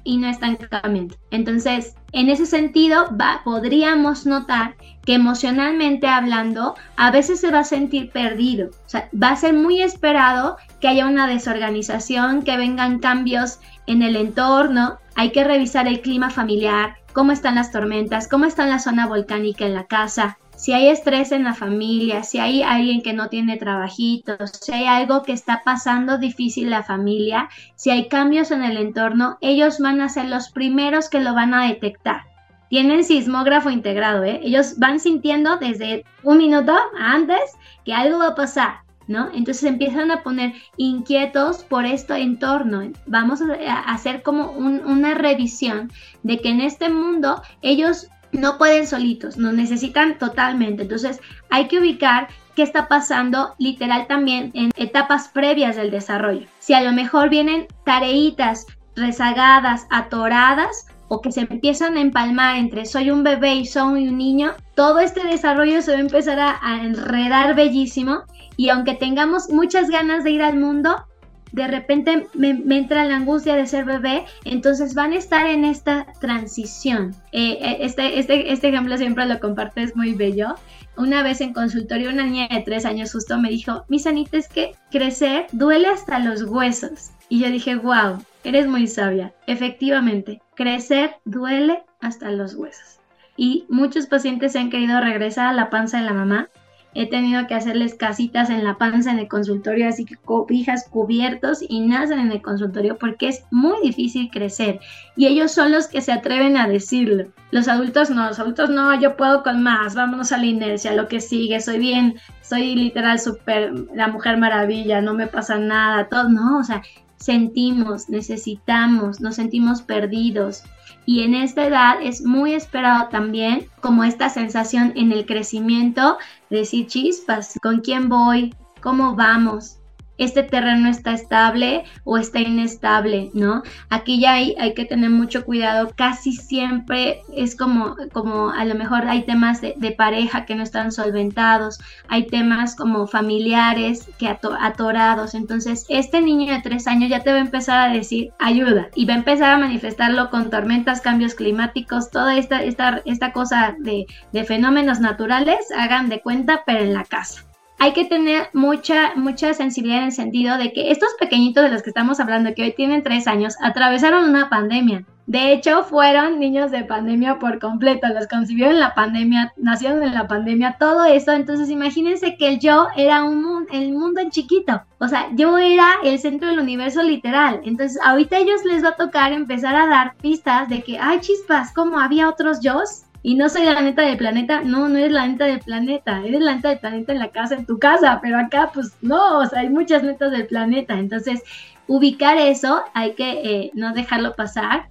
B: y no estancamiento. Entonces, en ese sentido, podríamos notar que emocionalmente hablando, a veces se va a sentir perdido. O sea, va a ser muy esperado que haya una desorganización, que vengan cambios en el entorno. Hay que revisar el clima familiar, cómo están las tormentas, cómo está la zona volcánica en la casa, si hay estrés en la familia, si hay alguien que no tiene trabajitos, si hay algo que está pasando difícil en la familia, si hay cambios en el entorno, ellos van a ser los primeros que lo van a detectar. Tienen sismógrafo integrado, ¿eh? Ellos van sintiendo desde un minuto antes que algo va a pasar, ¿no? Entonces empiezan a poner inquietos por este entorno. Vamos a hacer como una revisión de que en este mundo ellos no pueden solitos, nos necesitan totalmente. Entonces hay que ubicar qué está pasando literal también en etapas previas del desarrollo. Si a lo mejor vienen tareitas rezagadas, atoradas, o que se empiezan a empalmar entre soy un bebé y soy un niño, todo este desarrollo se va a empezar a, a enredar bellísimo y aunque tengamos muchas ganas de ir al mundo, de repente me, entra la angustia de ser bebé, entonces van a estar en esta transición. Eh, eh, este, este, este ejemplo siempre lo comparto, es muy bello. Una vez en consultorio una niña de tres años justo me dijo, mi sanita es que crecer duele hasta los huesos. Y yo dije, wow, eres muy sabia. Efectivamente, crecer duele hasta los huesos. Y muchos pacientes se han querido regresar a la panza de la mamá he tenido que hacerles casitas en la panza en el consultorio, así que cobijas cubiertos y nacen en el consultorio porque es muy difícil crecer y ellos son los que se atreven a decirlo. Los adultos no, los adultos no, yo puedo con más, vámonos a la inercia, lo que sigue, soy bien, soy literal súper la mujer maravilla, no me pasa nada, todo, no, o sea, sentimos, necesitamos, nos sentimos perdidos. Y en esta edad es muy esperado también como esta sensación en el crecimiento de decir chispas, ¿con quién voy? ¿Cómo vamos? Este terreno está estable o está inestable, ¿no? Aquí ya hay, hay que tener mucho cuidado, casi siempre es como, como a lo mejor hay temas de, pareja que no están solventados, hay temas como familiares que atorados, entonces este niño de tres años ya te va a empezar a decir ayuda y va a empezar a manifestarlo con tormentas, cambios climáticos, toda esta, esta, esta cosa de, de fenómenos naturales, hagan de cuenta, pero en la casa hay que tener mucha, mucha sensibilidad en el sentido de que estos pequeñitos de los que estamos hablando, que hoy tienen tres años, atravesaron una pandemia. De hecho, fueron niños de pandemia por completo, los concibieron en la pandemia, nacieron en la pandemia, todo eso. Entonces, imagínense que el yo era un el mundo en chiquito. O sea, yo era el centro del universo literal. Entonces, ahorita a ellos les va a tocar empezar a dar pistas de que, ay, chispas, como había otros yo y no soy la neta del planeta, no, no eres la neta del planeta, eres la neta del planeta en la casa, en tu casa, pero acá pues no, o sea, hay muchas netas del planeta, entonces ubicar eso, hay que eh, no dejarlo pasar.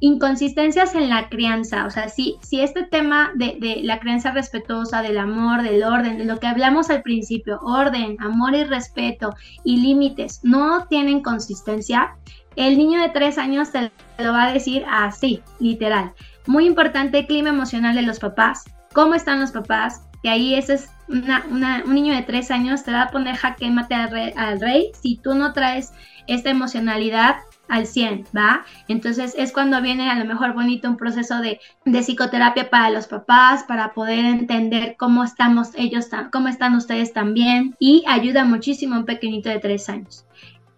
B: Inconsistencias en la crianza, o sea, si, si este tema de, de la crianza respetuosa, del amor, del orden, de lo que hablamos al principio, orden, amor y respeto y límites, no tienen consistencia, el niño de tres años te lo va a decir así, literal. Muy importante el clima emocional de los papás. ¿Cómo están los papás? Y ahí ese es un niño de tres años, te va a poner jaque mate al rey, al rey si tú no traes esta emocionalidad al 100, ¿va? Entonces es cuando viene a lo mejor bonito un proceso de, de, psicoterapia para los papás, para poder entender cómo estamos ellos, cómo están ustedes también y ayuda muchísimo a un pequeñito de tres años.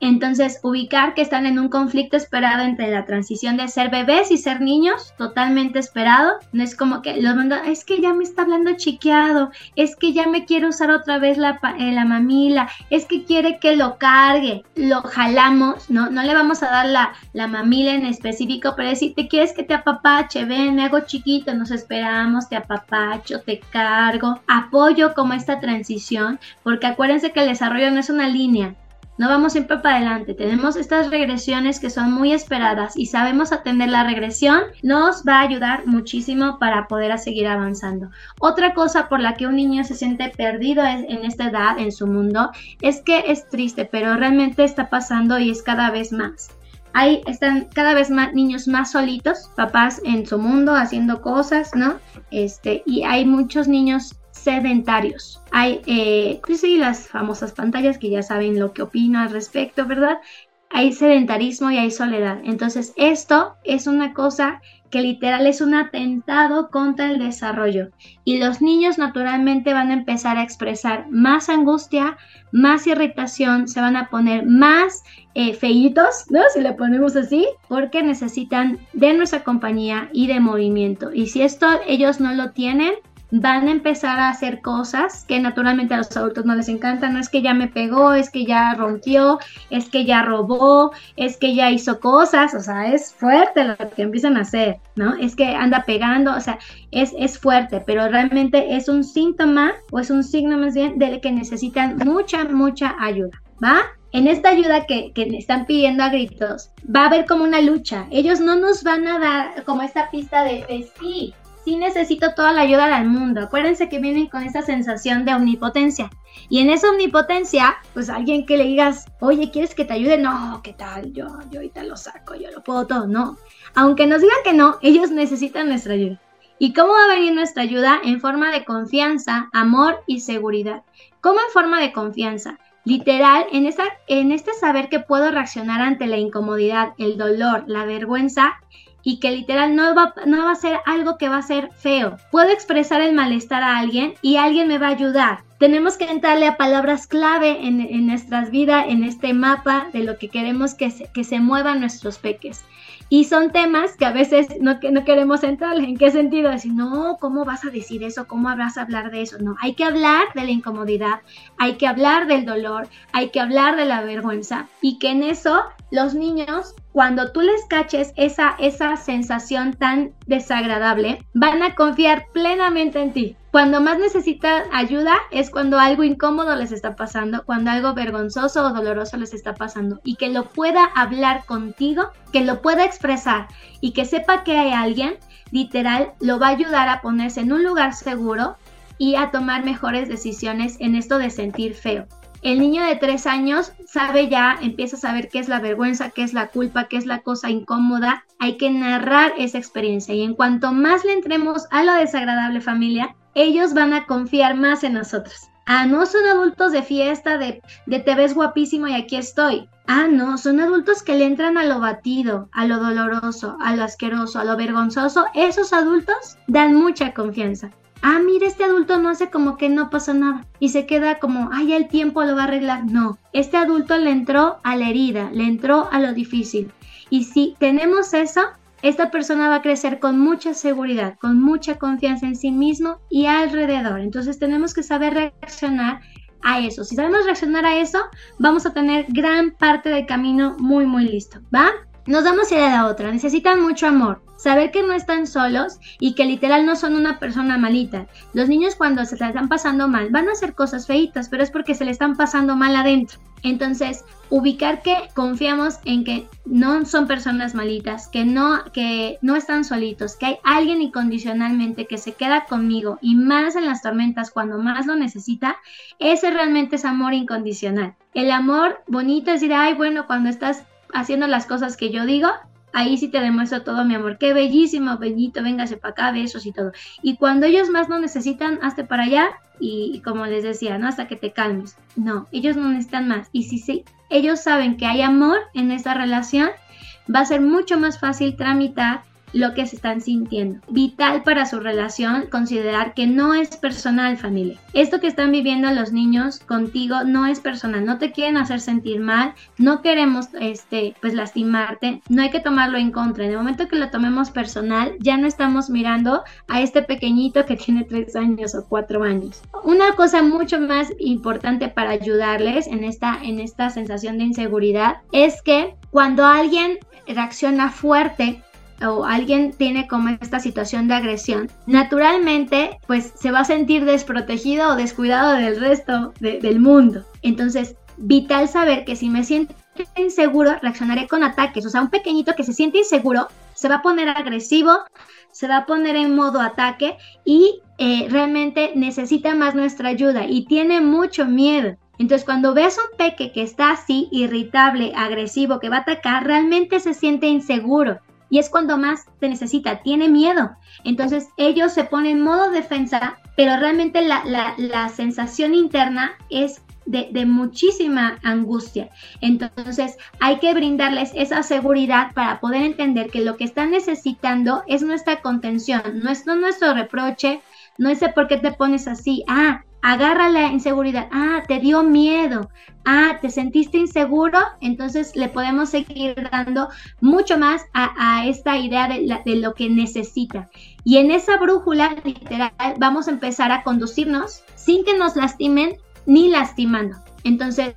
B: Entonces, ubicar que están en un conflicto esperado entre la transición de ser bebés y ser niños, totalmente esperado. No es como que los mando, es que ya me está hablando chiqueado, es que ya me quiere usar otra vez la, eh, la mamila, es que quiere que lo cargue. Lo jalamos, ¿no? No le vamos a dar la, la mamila en específico, pero decir, te quieres que te apapache, ven, me hago chiquito, nos esperamos, te apapacho, te cargo. Apoyo como esta transición, porque acuérdense que el desarrollo no es una línea, no vamos siempre para adelante, tenemos estas regresiones que son muy esperadas y sabemos atender la regresión, nos va a ayudar muchísimo para poder seguir avanzando. Otra cosa por la que un niño se siente perdido en esta edad, en su mundo, es que es triste, pero realmente está pasando y es cada vez más. Hay, están cada vez más niños más solitos, papás en su mundo haciendo cosas, ¿no? Este, y hay muchos niños sedentarios. Hay, eh, pues sí, las famosas pantallas que ya saben lo que opino al respecto, ¿verdad? Hay sedentarismo y hay soledad. Entonces, esto es una cosa que literal es un atentado contra el desarrollo. Y los niños naturalmente van a empezar a expresar más angustia, más irritación, se van a poner más eh, feitos, ¿no? Si le ponemos así, porque necesitan de nuestra compañía y de movimiento. Y si esto ellos no lo tienen, van a empezar a hacer cosas que naturalmente a los adultos no les encantan. No es que ya me pegó, es que ya rompió, es que ya robó, es que ya hizo cosas. O sea, es fuerte lo que empiezan a hacer, ¿no? Es que anda pegando, o sea, es, es fuerte, pero realmente es un síntoma o es un signo más bien de que necesitan mucha, mucha ayuda, ¿va? en esta ayuda que, que, están pidiendo a gritos, va a haber como una lucha. Ellos no nos van a dar como esta pista de, de sí, sí necesito toda la ayuda del mundo. Acuérdense que vienen con esa sensación de omnipotencia. Y en esa omnipotencia, pues alguien que le digas, oye, ¿quieres que te ayude? No, ¿qué tal? Yo, yo ahorita lo saco, yo lo puedo todo. No. Aunque nos digan que no, ellos necesitan nuestra ayuda. ¿Y cómo va a venir nuestra ayuda? En forma de confianza, amor y seguridad. ¿Cómo en forma de confianza? Literal, en, esa, en este saber que puedo reaccionar ante la incomodidad, el dolor, la vergüenza y que literal no va, no va a ser algo que va a ser feo. Puedo expresar el malestar a alguien y alguien me va a ayudar. Tenemos que entrarle a palabras clave en, en nuestras vidas, en este mapa de lo que queremos que se, que se muevan nuestros peques. Y son temas que a veces no, no queremos entrar. ¿En qué sentido? Decir, no, ¿cómo vas a decir eso? ¿Cómo vas a hablar de eso? No, hay que hablar de la incomodidad, hay que hablar del dolor, hay que hablar de la vergüenza. Y que en eso los niños, cuando tú les caches esa, esa sensación tan desagradable, van a confiar plenamente en ti. Cuando más necesitan ayuda es cuando algo incómodo les está pasando, cuando algo vergonzoso o doloroso les está pasando y que lo pueda hablar contigo, que lo pueda expresar y que sepa que hay alguien, literal, lo va a ayudar a ponerse en un lugar seguro y a tomar mejores decisiones en esto de sentir feo. El niño de tres años sabe ya, empieza a saber qué es la vergüenza, qué es la culpa, qué es la cosa incómoda. Hay que narrar esa experiencia y en cuanto más le entremos a lo desagradable familia, ellos van a confiar más en nosotros. Ah, no son adultos de fiesta, de, de te ves guapísimo y aquí estoy. Ah, no, son adultos que le entran a lo batido, a lo doloroso, a lo asqueroso, a lo vergonzoso. Esos adultos dan mucha confianza ah, mira, este adulto no hace como que no pasa nada y se queda como, ay, el tiempo lo va a arreglar. No, este adulto le entró a la herida, le entró a lo difícil. Y si tenemos eso, esta persona va a crecer con mucha seguridad, con mucha confianza en sí mismo y alrededor. Entonces tenemos que saber reaccionar a eso. Si sabemos reaccionar a eso, vamos a tener gran parte del camino muy, muy listo, ¿va? Nos damos idea de la otra. Necesitan mucho amor saber que no están solos y que literal no son una persona malita. Los niños cuando se les están pasando mal van a hacer cosas feitas, pero es porque se le están pasando mal adentro. Entonces, ubicar que confiamos en que no son personas malitas, que no, que no están solitos, que hay alguien incondicionalmente que se queda conmigo y más en las tormentas cuando más lo necesita, ese realmente es amor incondicional. El amor bonito es decir, ay, bueno, cuando estás haciendo las cosas que yo digo, ahí sí te demuestro todo mi amor. Qué bellísimo, bellito, véngase para acá, besos y todo. Y cuando ellos más no necesitan, hazte para allá y, como les decía, ¿no? Hasta que te calmes. No, ellos no necesitan más. Y si sí, ellos saben que hay amor en esa relación, va a ser mucho más fácil tramitar lo que se están sintiendo. Vital para su relación considerar que no es personal familia. Esto que están viviendo los niños contigo no es personal, no te quieren hacer sentir mal, no queremos este pues lastimarte, no hay que tomarlo en contra. En el momento que lo tomemos personal, ya no estamos mirando a este pequeñito que tiene tres años o cuatro años. Una cosa mucho más importante para ayudarles en esta, en esta sensación de inseguridad es que cuando alguien reacciona fuerte o alguien tiene como esta situación de agresión, naturalmente pues se va a sentir desprotegido o descuidado del resto del mundo. Entonces, vital saber que si me siento inseguro, reaccionaré con ataques. O sea, un pequeñito que se siente inseguro se va a poner agresivo, se va a poner en modo ataque y eh, realmente necesita más nuestra ayuda y tiene mucho miedo. Entonces, cuando ves un peque que está así, irritable, agresivo, que va a atacar, realmente se siente inseguro. Y es cuando más te necesita, tiene miedo. Entonces, ellos se ponen en modo defensa, pero realmente la, la sensación interna es de, muchísima angustia. Entonces hay que brindarles esa seguridad para poder entender que lo que están necesitando es nuestra contención, no es nuestro reproche, no es por qué te pones así, ah, agarra la inseguridad, ah, te dio miedo, ah, te sentiste inseguro, entonces le podemos seguir dando mucho más a, esta idea de, de, lo que necesita. Y en esa brújula literal vamos a empezar a conducirnos sin que nos lastimen ni lastimando. Entonces,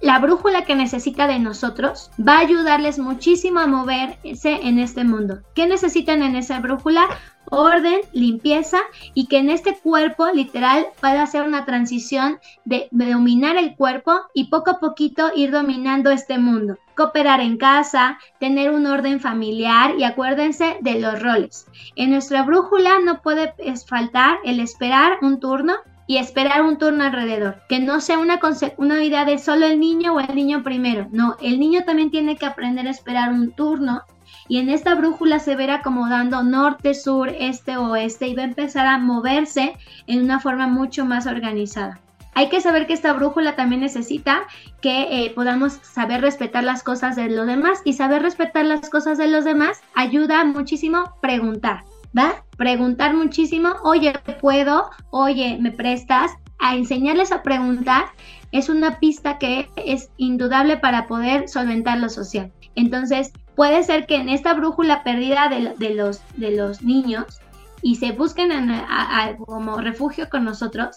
B: la brújula que necesita de nosotros va a ayudarles muchísimo a moverse en este mundo. ¿Qué necesitan en esa brújula? Orden, limpieza y que en este cuerpo literal pueda hacer una transición de, dominar el cuerpo y poco a poquito ir dominando este mundo. Cooperar en casa, tener un orden familiar y acuérdense de los roles. En nuestra brújula no puede faltar el esperar un turno, y esperar un turno alrededor. Que no sea una, una idea de solo el niño o el niño primero. No, el niño también tiene que aprender a esperar un turno. Y en esta brújula se verá acomodando norte, sur, este, oeste y va a empezar a moverse en una forma mucho más organizada. Hay que saber que esta brújula también necesita que eh, podamos saber respetar las cosas de los demás y saber respetar las cosas de los demás ayuda muchísimo preguntar. ¿Va? Preguntar muchísimo, oye, ¿puedo? Oye, ¿me prestas? A enseñarles a preguntar es una pista que es indudable para poder solventar lo social. Entonces, puede ser que en esta brújula perdida de, los, de los niños y se busquen como refugio con nosotros,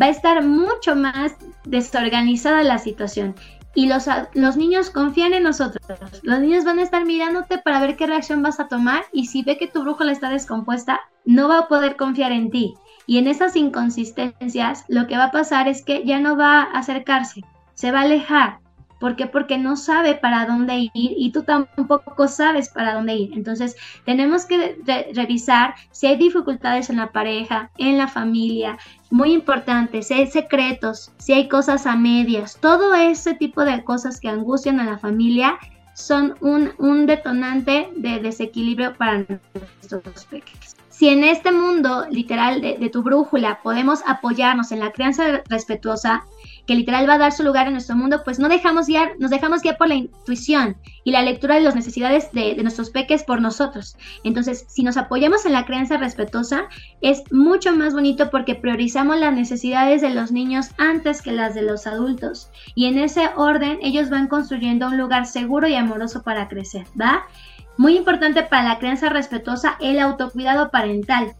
B: va a estar mucho más desorganizada la situación y los, los niños confían en nosotros. Los niños van a estar mirándote para ver qué reacción vas a tomar y si ve que tu brújula está descompuesta, no va a poder confiar en ti. Y en esas inconsistencias, lo que va a pasar es que ya no va a acercarse, se va a alejar, ¿Por qué? Porque no sabe para dónde ir y tú tampoco sabes para dónde ir. Entonces, tenemos que revisar si hay dificultades en la pareja, en la familia, muy importante, si hay secretos, si hay cosas a medias, todo ese tipo de cosas que angustian a la familia son un, detonante de desequilibrio para nuestros pequeños. Si en este mundo literal de, tu brújula podemos apoyarnos en la crianza respetuosa, que literal va a dar su lugar en nuestro mundo, pues no dejamos guiar, nos dejamos guiar por la intuición y la lectura de las necesidades de, nuestros peques por nosotros. Entonces, si nos apoyamos en la crianza respetuosa, es mucho más bonito porque priorizamos las necesidades de los niños antes que las de los adultos. Y en ese orden, ellos van construyendo un lugar seguro y amoroso para crecer, ¿va? Muy importante para la crianza respetuosa, el autocuidado parental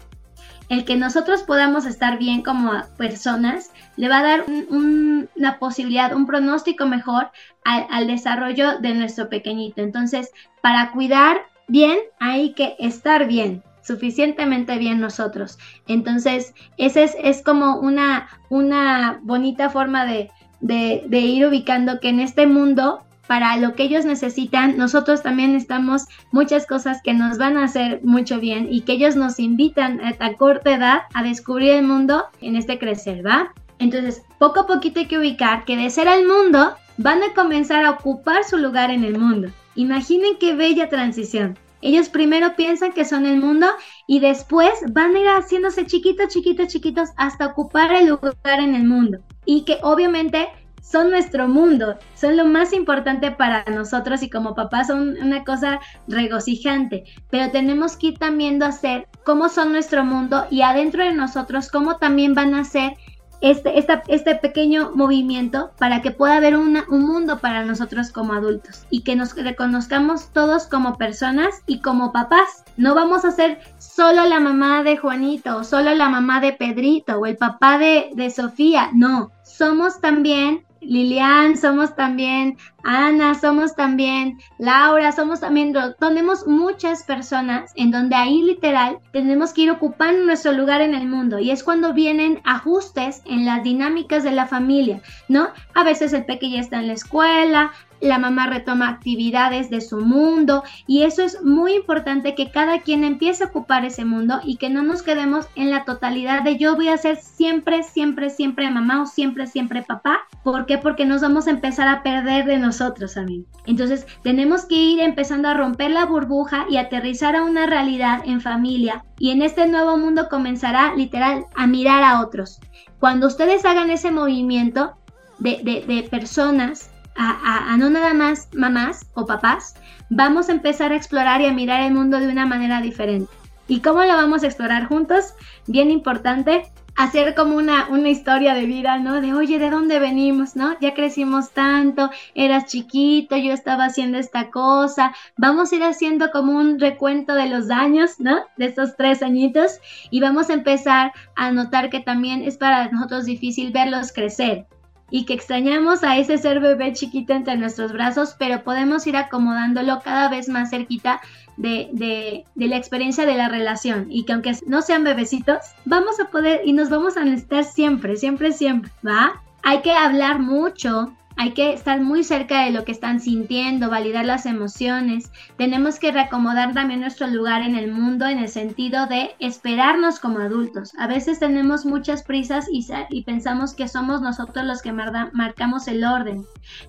B: el que nosotros podamos estar bien como personas le va a dar una posibilidad, un pronóstico mejor al, desarrollo de nuestro pequeñito. Entonces, para cuidar bien hay que estar bien suficientemente bien nosotros. Entonces, esa es, es como una, una bonita forma de, de, ir ubicando que en este mundo para lo que ellos necesitan, nosotros también necesitamos muchas cosas que nos van a hacer mucho bien y que ellos nos invitan a, corta edad a descubrir el mundo en este crecer, ¿va? Entonces, poco a poquito hay que ubicar que de ser el mundo, van a comenzar a ocupar su lugar en el mundo. Imaginen qué bella transición. Ellos primero piensan que son el mundo y después van a ir haciéndose chiquitos, chiquitos, chiquitos hasta ocupar el lugar en el mundo. Y que obviamente son nuestro mundo, son lo más importante para nosotros y como papás son una cosa regocijante, pero tenemos que ir también a hacer cómo son nuestro mundo y adentro de nosotros cómo también van a ser este, este pequeño movimiento para que pueda haber un mundo para nosotros como adultos y que nos reconozcamos todos como personas y como papás. No vamos a ser solo la mamá de Juanito o solo la mamá de Pedrito o el papá de, de Sofía. No, somos también Lilian, somos también Ana, somos también Laura, somos también, tenemos muchas personas en donde ahí literal tenemos que ir ocupando nuestro lugar en el mundo y es cuando vienen ajustes en las dinámicas de la familia, ¿no? A veces el pequeño está en la escuela, la mamá retoma actividades de su mundo y eso es muy importante que cada quien empiece a ocupar ese mundo y que no nos quedemos en la totalidad de yo voy a ser siempre, siempre, siempre mamá o siempre, siempre papá. ¿Por qué? Porque nos vamos a empezar a perder de nosotros, mí. Entonces tenemos que ir empezando a romper la burbuja y aterrizar a una realidad en familia y en este nuevo mundo comenzará literal a mirar a otros. Cuando ustedes hagan ese movimiento de, de personas a, no nada más mamás o papás, vamos a empezar a explorar y a mirar el mundo de una manera diferente. ¿Y cómo lo vamos a explorar juntos? Bien importante, hacer como una, una historia de vida, ¿no? De, oye, ¿de dónde venimos, no? Ya crecimos tanto, eras chiquito, yo estaba haciendo esta cosa. Vamos a ir haciendo como un recuento de los años, ¿no? De estos tres añitos y vamos a empezar a notar que también es para nosotros difícil verlos crecer y que extrañamos a ese ser bebé chiquito entre nuestros brazos, pero podemos ir acomodándolo cada vez más cerquita de, de, de, la experiencia de la relación y que aunque no sean bebecitos, vamos a poder y nos vamos a necesitar siempre, siempre, siempre, ¿va? Hay que hablar mucho hay que estar muy cerca de lo que están sintiendo, validar las emociones. Tenemos que reacomodar también nuestro lugar en el mundo en el sentido de esperarnos como adultos. A veces tenemos muchas prisas y, pensamos que somos nosotros los que marcamos el orden,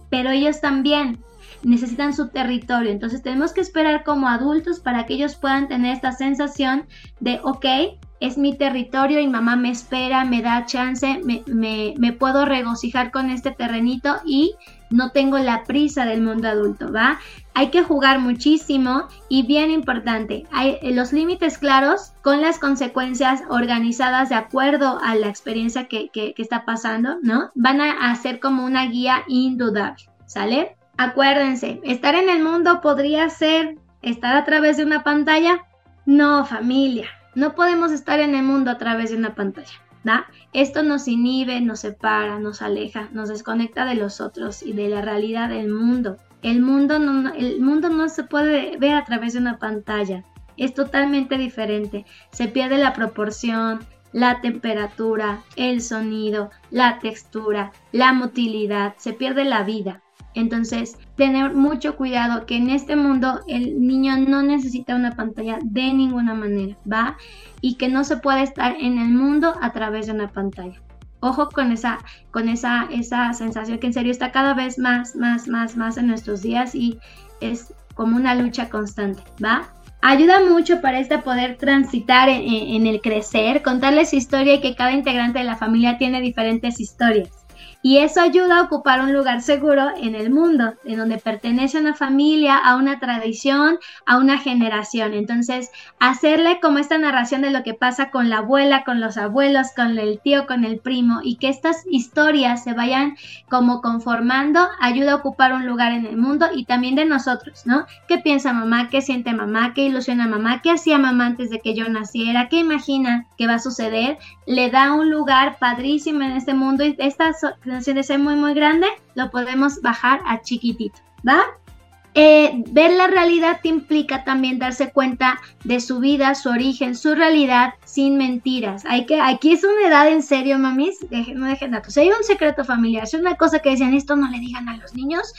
B: pero ellos también necesitan su territorio. Entonces tenemos que esperar como adultos para que ellos puedan tener esta sensación de, ok, es mi territorio y mamá me espera, me da chance, me, puedo regocijar con este terrenito y no tengo la prisa del mundo adulto, ¿va? Hay que jugar muchísimo y bien importante, hay los límites claros con las consecuencias organizadas de acuerdo a la experiencia que, está pasando, ¿no? Van a hacer como una guía indudable, ¿sale? Acuérdense, estar en el mundo podría ser estar a través de una pantalla. No, familia, no podemos estar en el mundo a través de una pantalla. ¿da? Esto nos inhibe, nos separa, nos aleja, nos desconecta de los otros y de la realidad del mundo. El mundo no, el mundo no se puede ver a través de una pantalla. Es totalmente diferente. Se pierde la proporción, la temperatura, el sonido, la textura, la motilidad, se pierde la vida. Entonces, tener mucho cuidado que en este mundo el niño no necesita una pantalla de ninguna manera, ¿va? Y que no se puede estar en el mundo a través de una pantalla. Ojo con esa, con esa, esa sensación que en serio está cada vez más, más, más, más en nuestros días y es como una lucha constante, ¿va? Ayuda mucho para este poder transitar en, en el crecer, contarles historia y que cada integrante de la familia tiene diferentes historias y eso ayuda a ocupar un lugar seguro en el mundo, en donde pertenece a una familia, a una tradición, a una generación. Entonces, hacerle como esta narración de lo que pasa con la abuela, con los abuelos, con el tío, con el primo, y que estas historias se vayan como conformando, ayuda a ocupar un lugar en el mundo y también de nosotros, ¿no? ¿Qué piensa mamá? ¿Qué siente mamá? ¿Qué ilusiona mamá? ¿Qué hacía mamá antes de que yo naciera? ¿Qué imagina que va a suceder? Le da un lugar padrísimo en este mundo y estas de ser muy muy grande, lo podemos bajar a chiquitito, ¿va? Eh, ver la realidad implica también darse cuenta de su vida, su origen, su realidad sin mentiras. Hay que, aquí es una edad en serio, mamis, no dejen datos. Si hay un secreto familiar, si es una cosa que decían, esto no le digan a los niños,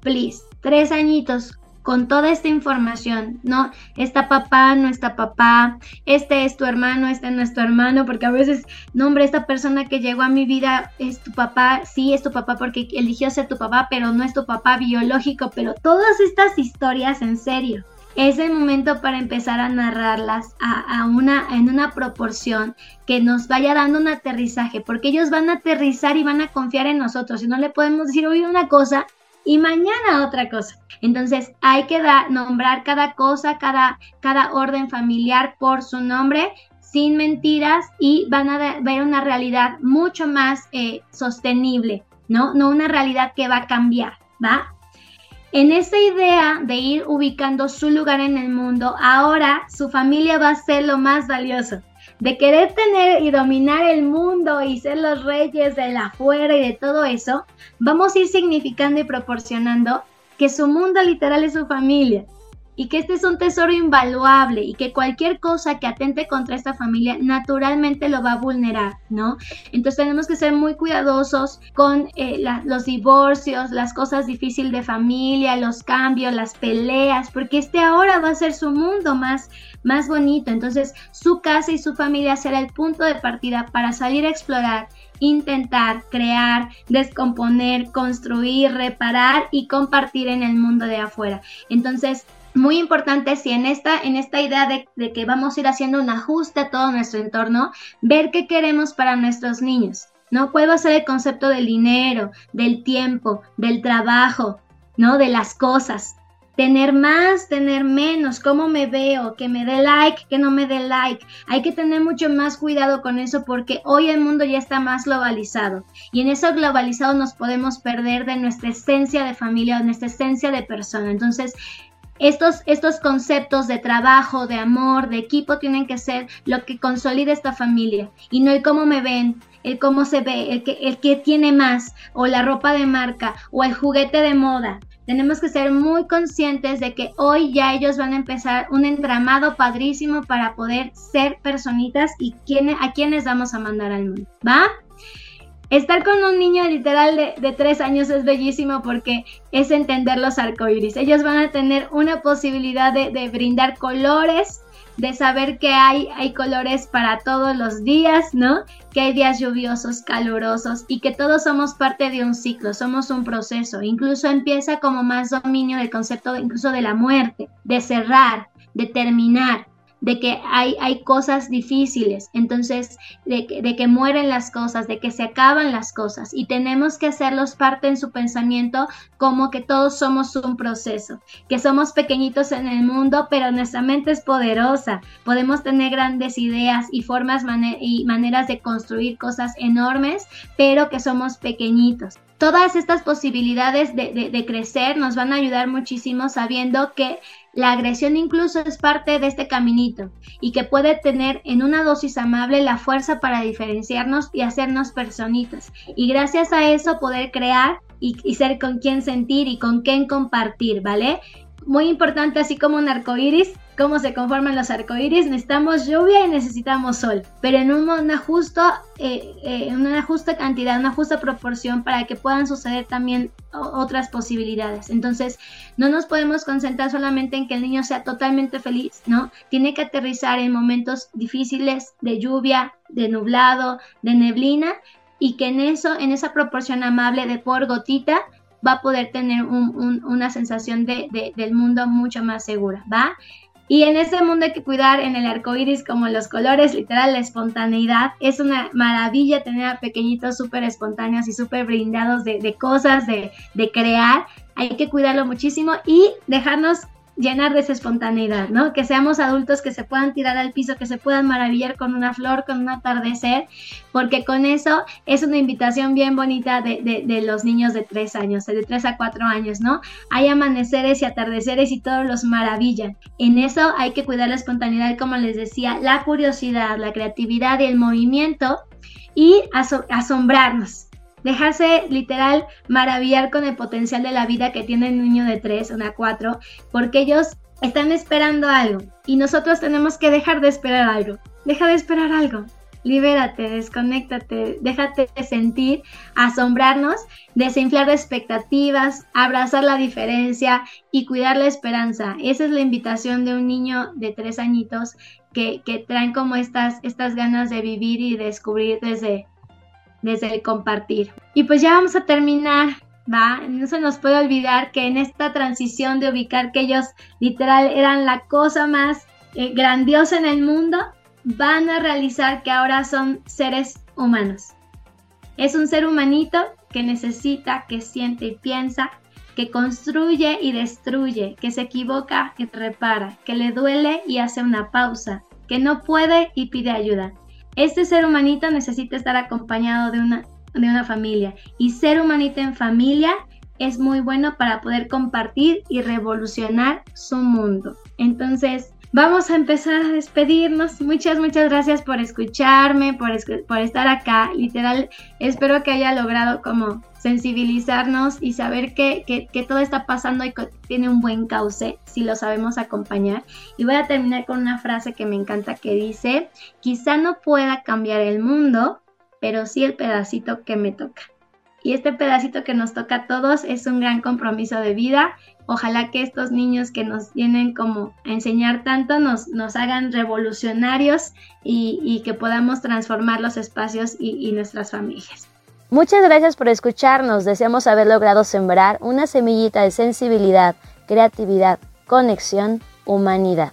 B: please, tres añitos, con toda esta información, ¿no? Está papá, no está papá, este es tu hermano, este no es tu hermano, porque a veces, no, hombre, esta persona que llegó a mi vida es tu papá, sí es tu papá porque eligió ser tu papá, pero no es tu papá biológico, pero todas estas historias en serio. Es el momento para empezar a narrarlas a, una, en una proporción que nos vaya dando un aterrizaje, porque ellos van a aterrizar y van a confiar en nosotros. Y no le podemos decir, oye, una cosa y mañana otra cosa. Entonces hay que nombrar cada cosa, cada, cada orden familiar por su nombre sin mentiras y van a ver una realidad mucho más eh, sostenible, ¿no? No una realidad que va a cambiar, ¿va? En esa idea de ir ubicando su lugar en el mundo, ahora su familia va a ser lo más valioso de querer tener y dominar el mundo y ser los reyes de la afuera y de todo eso, vamos a ir significando y proporcionando que su mundo literal es su familia. y que este es un tesoro invaluable y que cualquier cosa que atente contra esta familia naturalmente lo va a vulnerar, ¿no? Entonces tenemos que ser muy cuidadosos con eh, los divorcios, las cosas difíciles de familia, los cambios, las peleas, porque este ahora va a ser su mundo más, más bonito. Entonces su casa y su familia será el punto de partida para salir a explorar intentar, crear, descomponer, construir, reparar y compartir en el mundo de afuera. Entonces, muy importante si en esta, en esta idea de, de, que vamos a ir haciendo un ajuste a todo nuestro entorno, ver qué queremos para nuestros niños, ¿no? ¿Cuál va a ser el concepto del dinero, del tiempo, del trabajo, ¿no? De las cosas tener más, tener menos, cómo me veo, que me dé like, que no me dé like. Hay que tener mucho más cuidado con eso porque hoy el mundo ya está más globalizado y en eso globalizado nos podemos perder de nuestra esencia de familia, de nuestra esencia de persona. Entonces, estos, estos conceptos de trabajo, de amor, de equipo tienen que ser lo que consolide esta familia y no el cómo me ven, el cómo se ve, el que, el que tiene más, o la ropa de marca, o el juguete de moda tenemos que ser muy conscientes de que hoy ya ellos van a empezar un entramado padrísimo para poder ser personitas y a quienes vamos a mandar al mundo, ¿va? Estar con un niño literal de, tres años es bellísimo porque es entender los arcoíris. Ellos van a tener una posibilidad de, de brindar colores, de saber que hay, hay colores para todos los días, ¿no? Que hay días lluviosos, calurosos y que todos somos parte de un ciclo, somos un proceso. Incluso empieza como más dominio del concepto incluso de la muerte, de cerrar, de terminar de que hay, hay cosas difíciles, entonces de que, de que mueren las cosas, de que se acaban las cosas. Y tenemos que hacerlos parte en su pensamiento como que todos somos un proceso, que somos pequeñitos en el mundo, pero nuestra mente es poderosa, podemos tener grandes ideas y formas y maneras de construir cosas enormes, pero que somos pequeñitos. Todas estas posibilidades de, de, crecer nos van a ayudar muchísimo sabiendo que la agresión incluso es parte de este caminito y que puede tener en una dosis amable la fuerza para diferenciarnos y hacernos personitas. Y gracias a eso poder crear y, ser con quién sentir y con quién compartir, ¿vale? Muy importante, así como un arco iris, cómo se conforman los arcoíris, necesitamos lluvia y necesitamos sol, pero en una, justa, eh, eh, una justa cantidad, una justa proporción para que puedan suceder también otras posibilidades. Entonces, no nos podemos concentrar solamente en que el niño sea totalmente feliz, ¿no? Tiene que aterrizar en momentos difíciles de lluvia, de nublado, de neblina y que en eso, en esa proporción amable de por gotita, va a poder tener una sensación de, del mundo mucho más segura, ¿va? Y en ese mundo hay que cuidar en el arco iris como los colores, literal, la espontaneidad. Es una maravilla tener a pequeñitos súper espontáneos y súper brindados de, de cosas, de, de crear. Hay que cuidarlo muchísimo y dejarnos llenar de esa espontaneidad, ¿no? Que seamos adultos que se puedan tirar al piso, que se puedan maravillar con una flor, con un atardecer, porque con eso es una invitación bien bonita de, de, los niños de tres años, de tres a cuatro años, ¿no? Hay amaneceres y atardeceres y todos los maravillan. En eso hay que cuidar la espontaneidad, como les decía, la curiosidad, la creatividad y el movimiento y asombrarnos dejarse literal maravillar con el potencial de la vida que tiene un niño de 3, una 4, porque ellos están esperando algo y nosotros tenemos que dejar de esperar algo. Deja de esperar algo. Libérate, desconéctate, déjate sentir, asombrarnos, desinflar expectativas, abrazar la diferencia y cuidar la esperanza. Esa es la invitación de un niño de tres añitos que, que traen como estas, estas ganas de vivir y descubrir desde, desde el compartir. Y pues ya vamos a terminar, ¿va? No se nos puede olvidar que en esta transición de ubicar que ellos literal eran la cosa más eh, grandiosa en el mundo, van a realizar que ahora son seres humanos. Es un ser humanito que necesita, que siente y piensa, que construye y destruye, que se equivoca y repara, que le duele y hace una pausa, que no puede y pide ayuda. Este ser humanito necesita estar acompañado de una, de una familia y ser humanito en familia es muy bueno para poder compartir y revolucionar su mundo. Entonces, vamos a empezar a despedirnos. Muchas, muchas gracias por escucharme, por, estar acá. Literal, espero que haya logrado como sensibilizarnos y saber que, que, todo está pasando y tiene un buen cauce si lo sabemos acompañar. Y voy a terminar con una frase que me encanta que dice, quizá no pueda cambiar el mundo, pero sí el pedacito que me toca. Y este pedacito que nos toca a todos es un gran compromiso de vida. Ojalá que estos niños que nos vienen como a enseñar tanto nos, nos hagan revolucionarios y, que podamos transformar los espacios y nuestras familias.
A: Muchas gracias por escucharnos. Deseamos haber logrado sembrar una semillita de sensibilidad, creatividad, conexión, humanidad.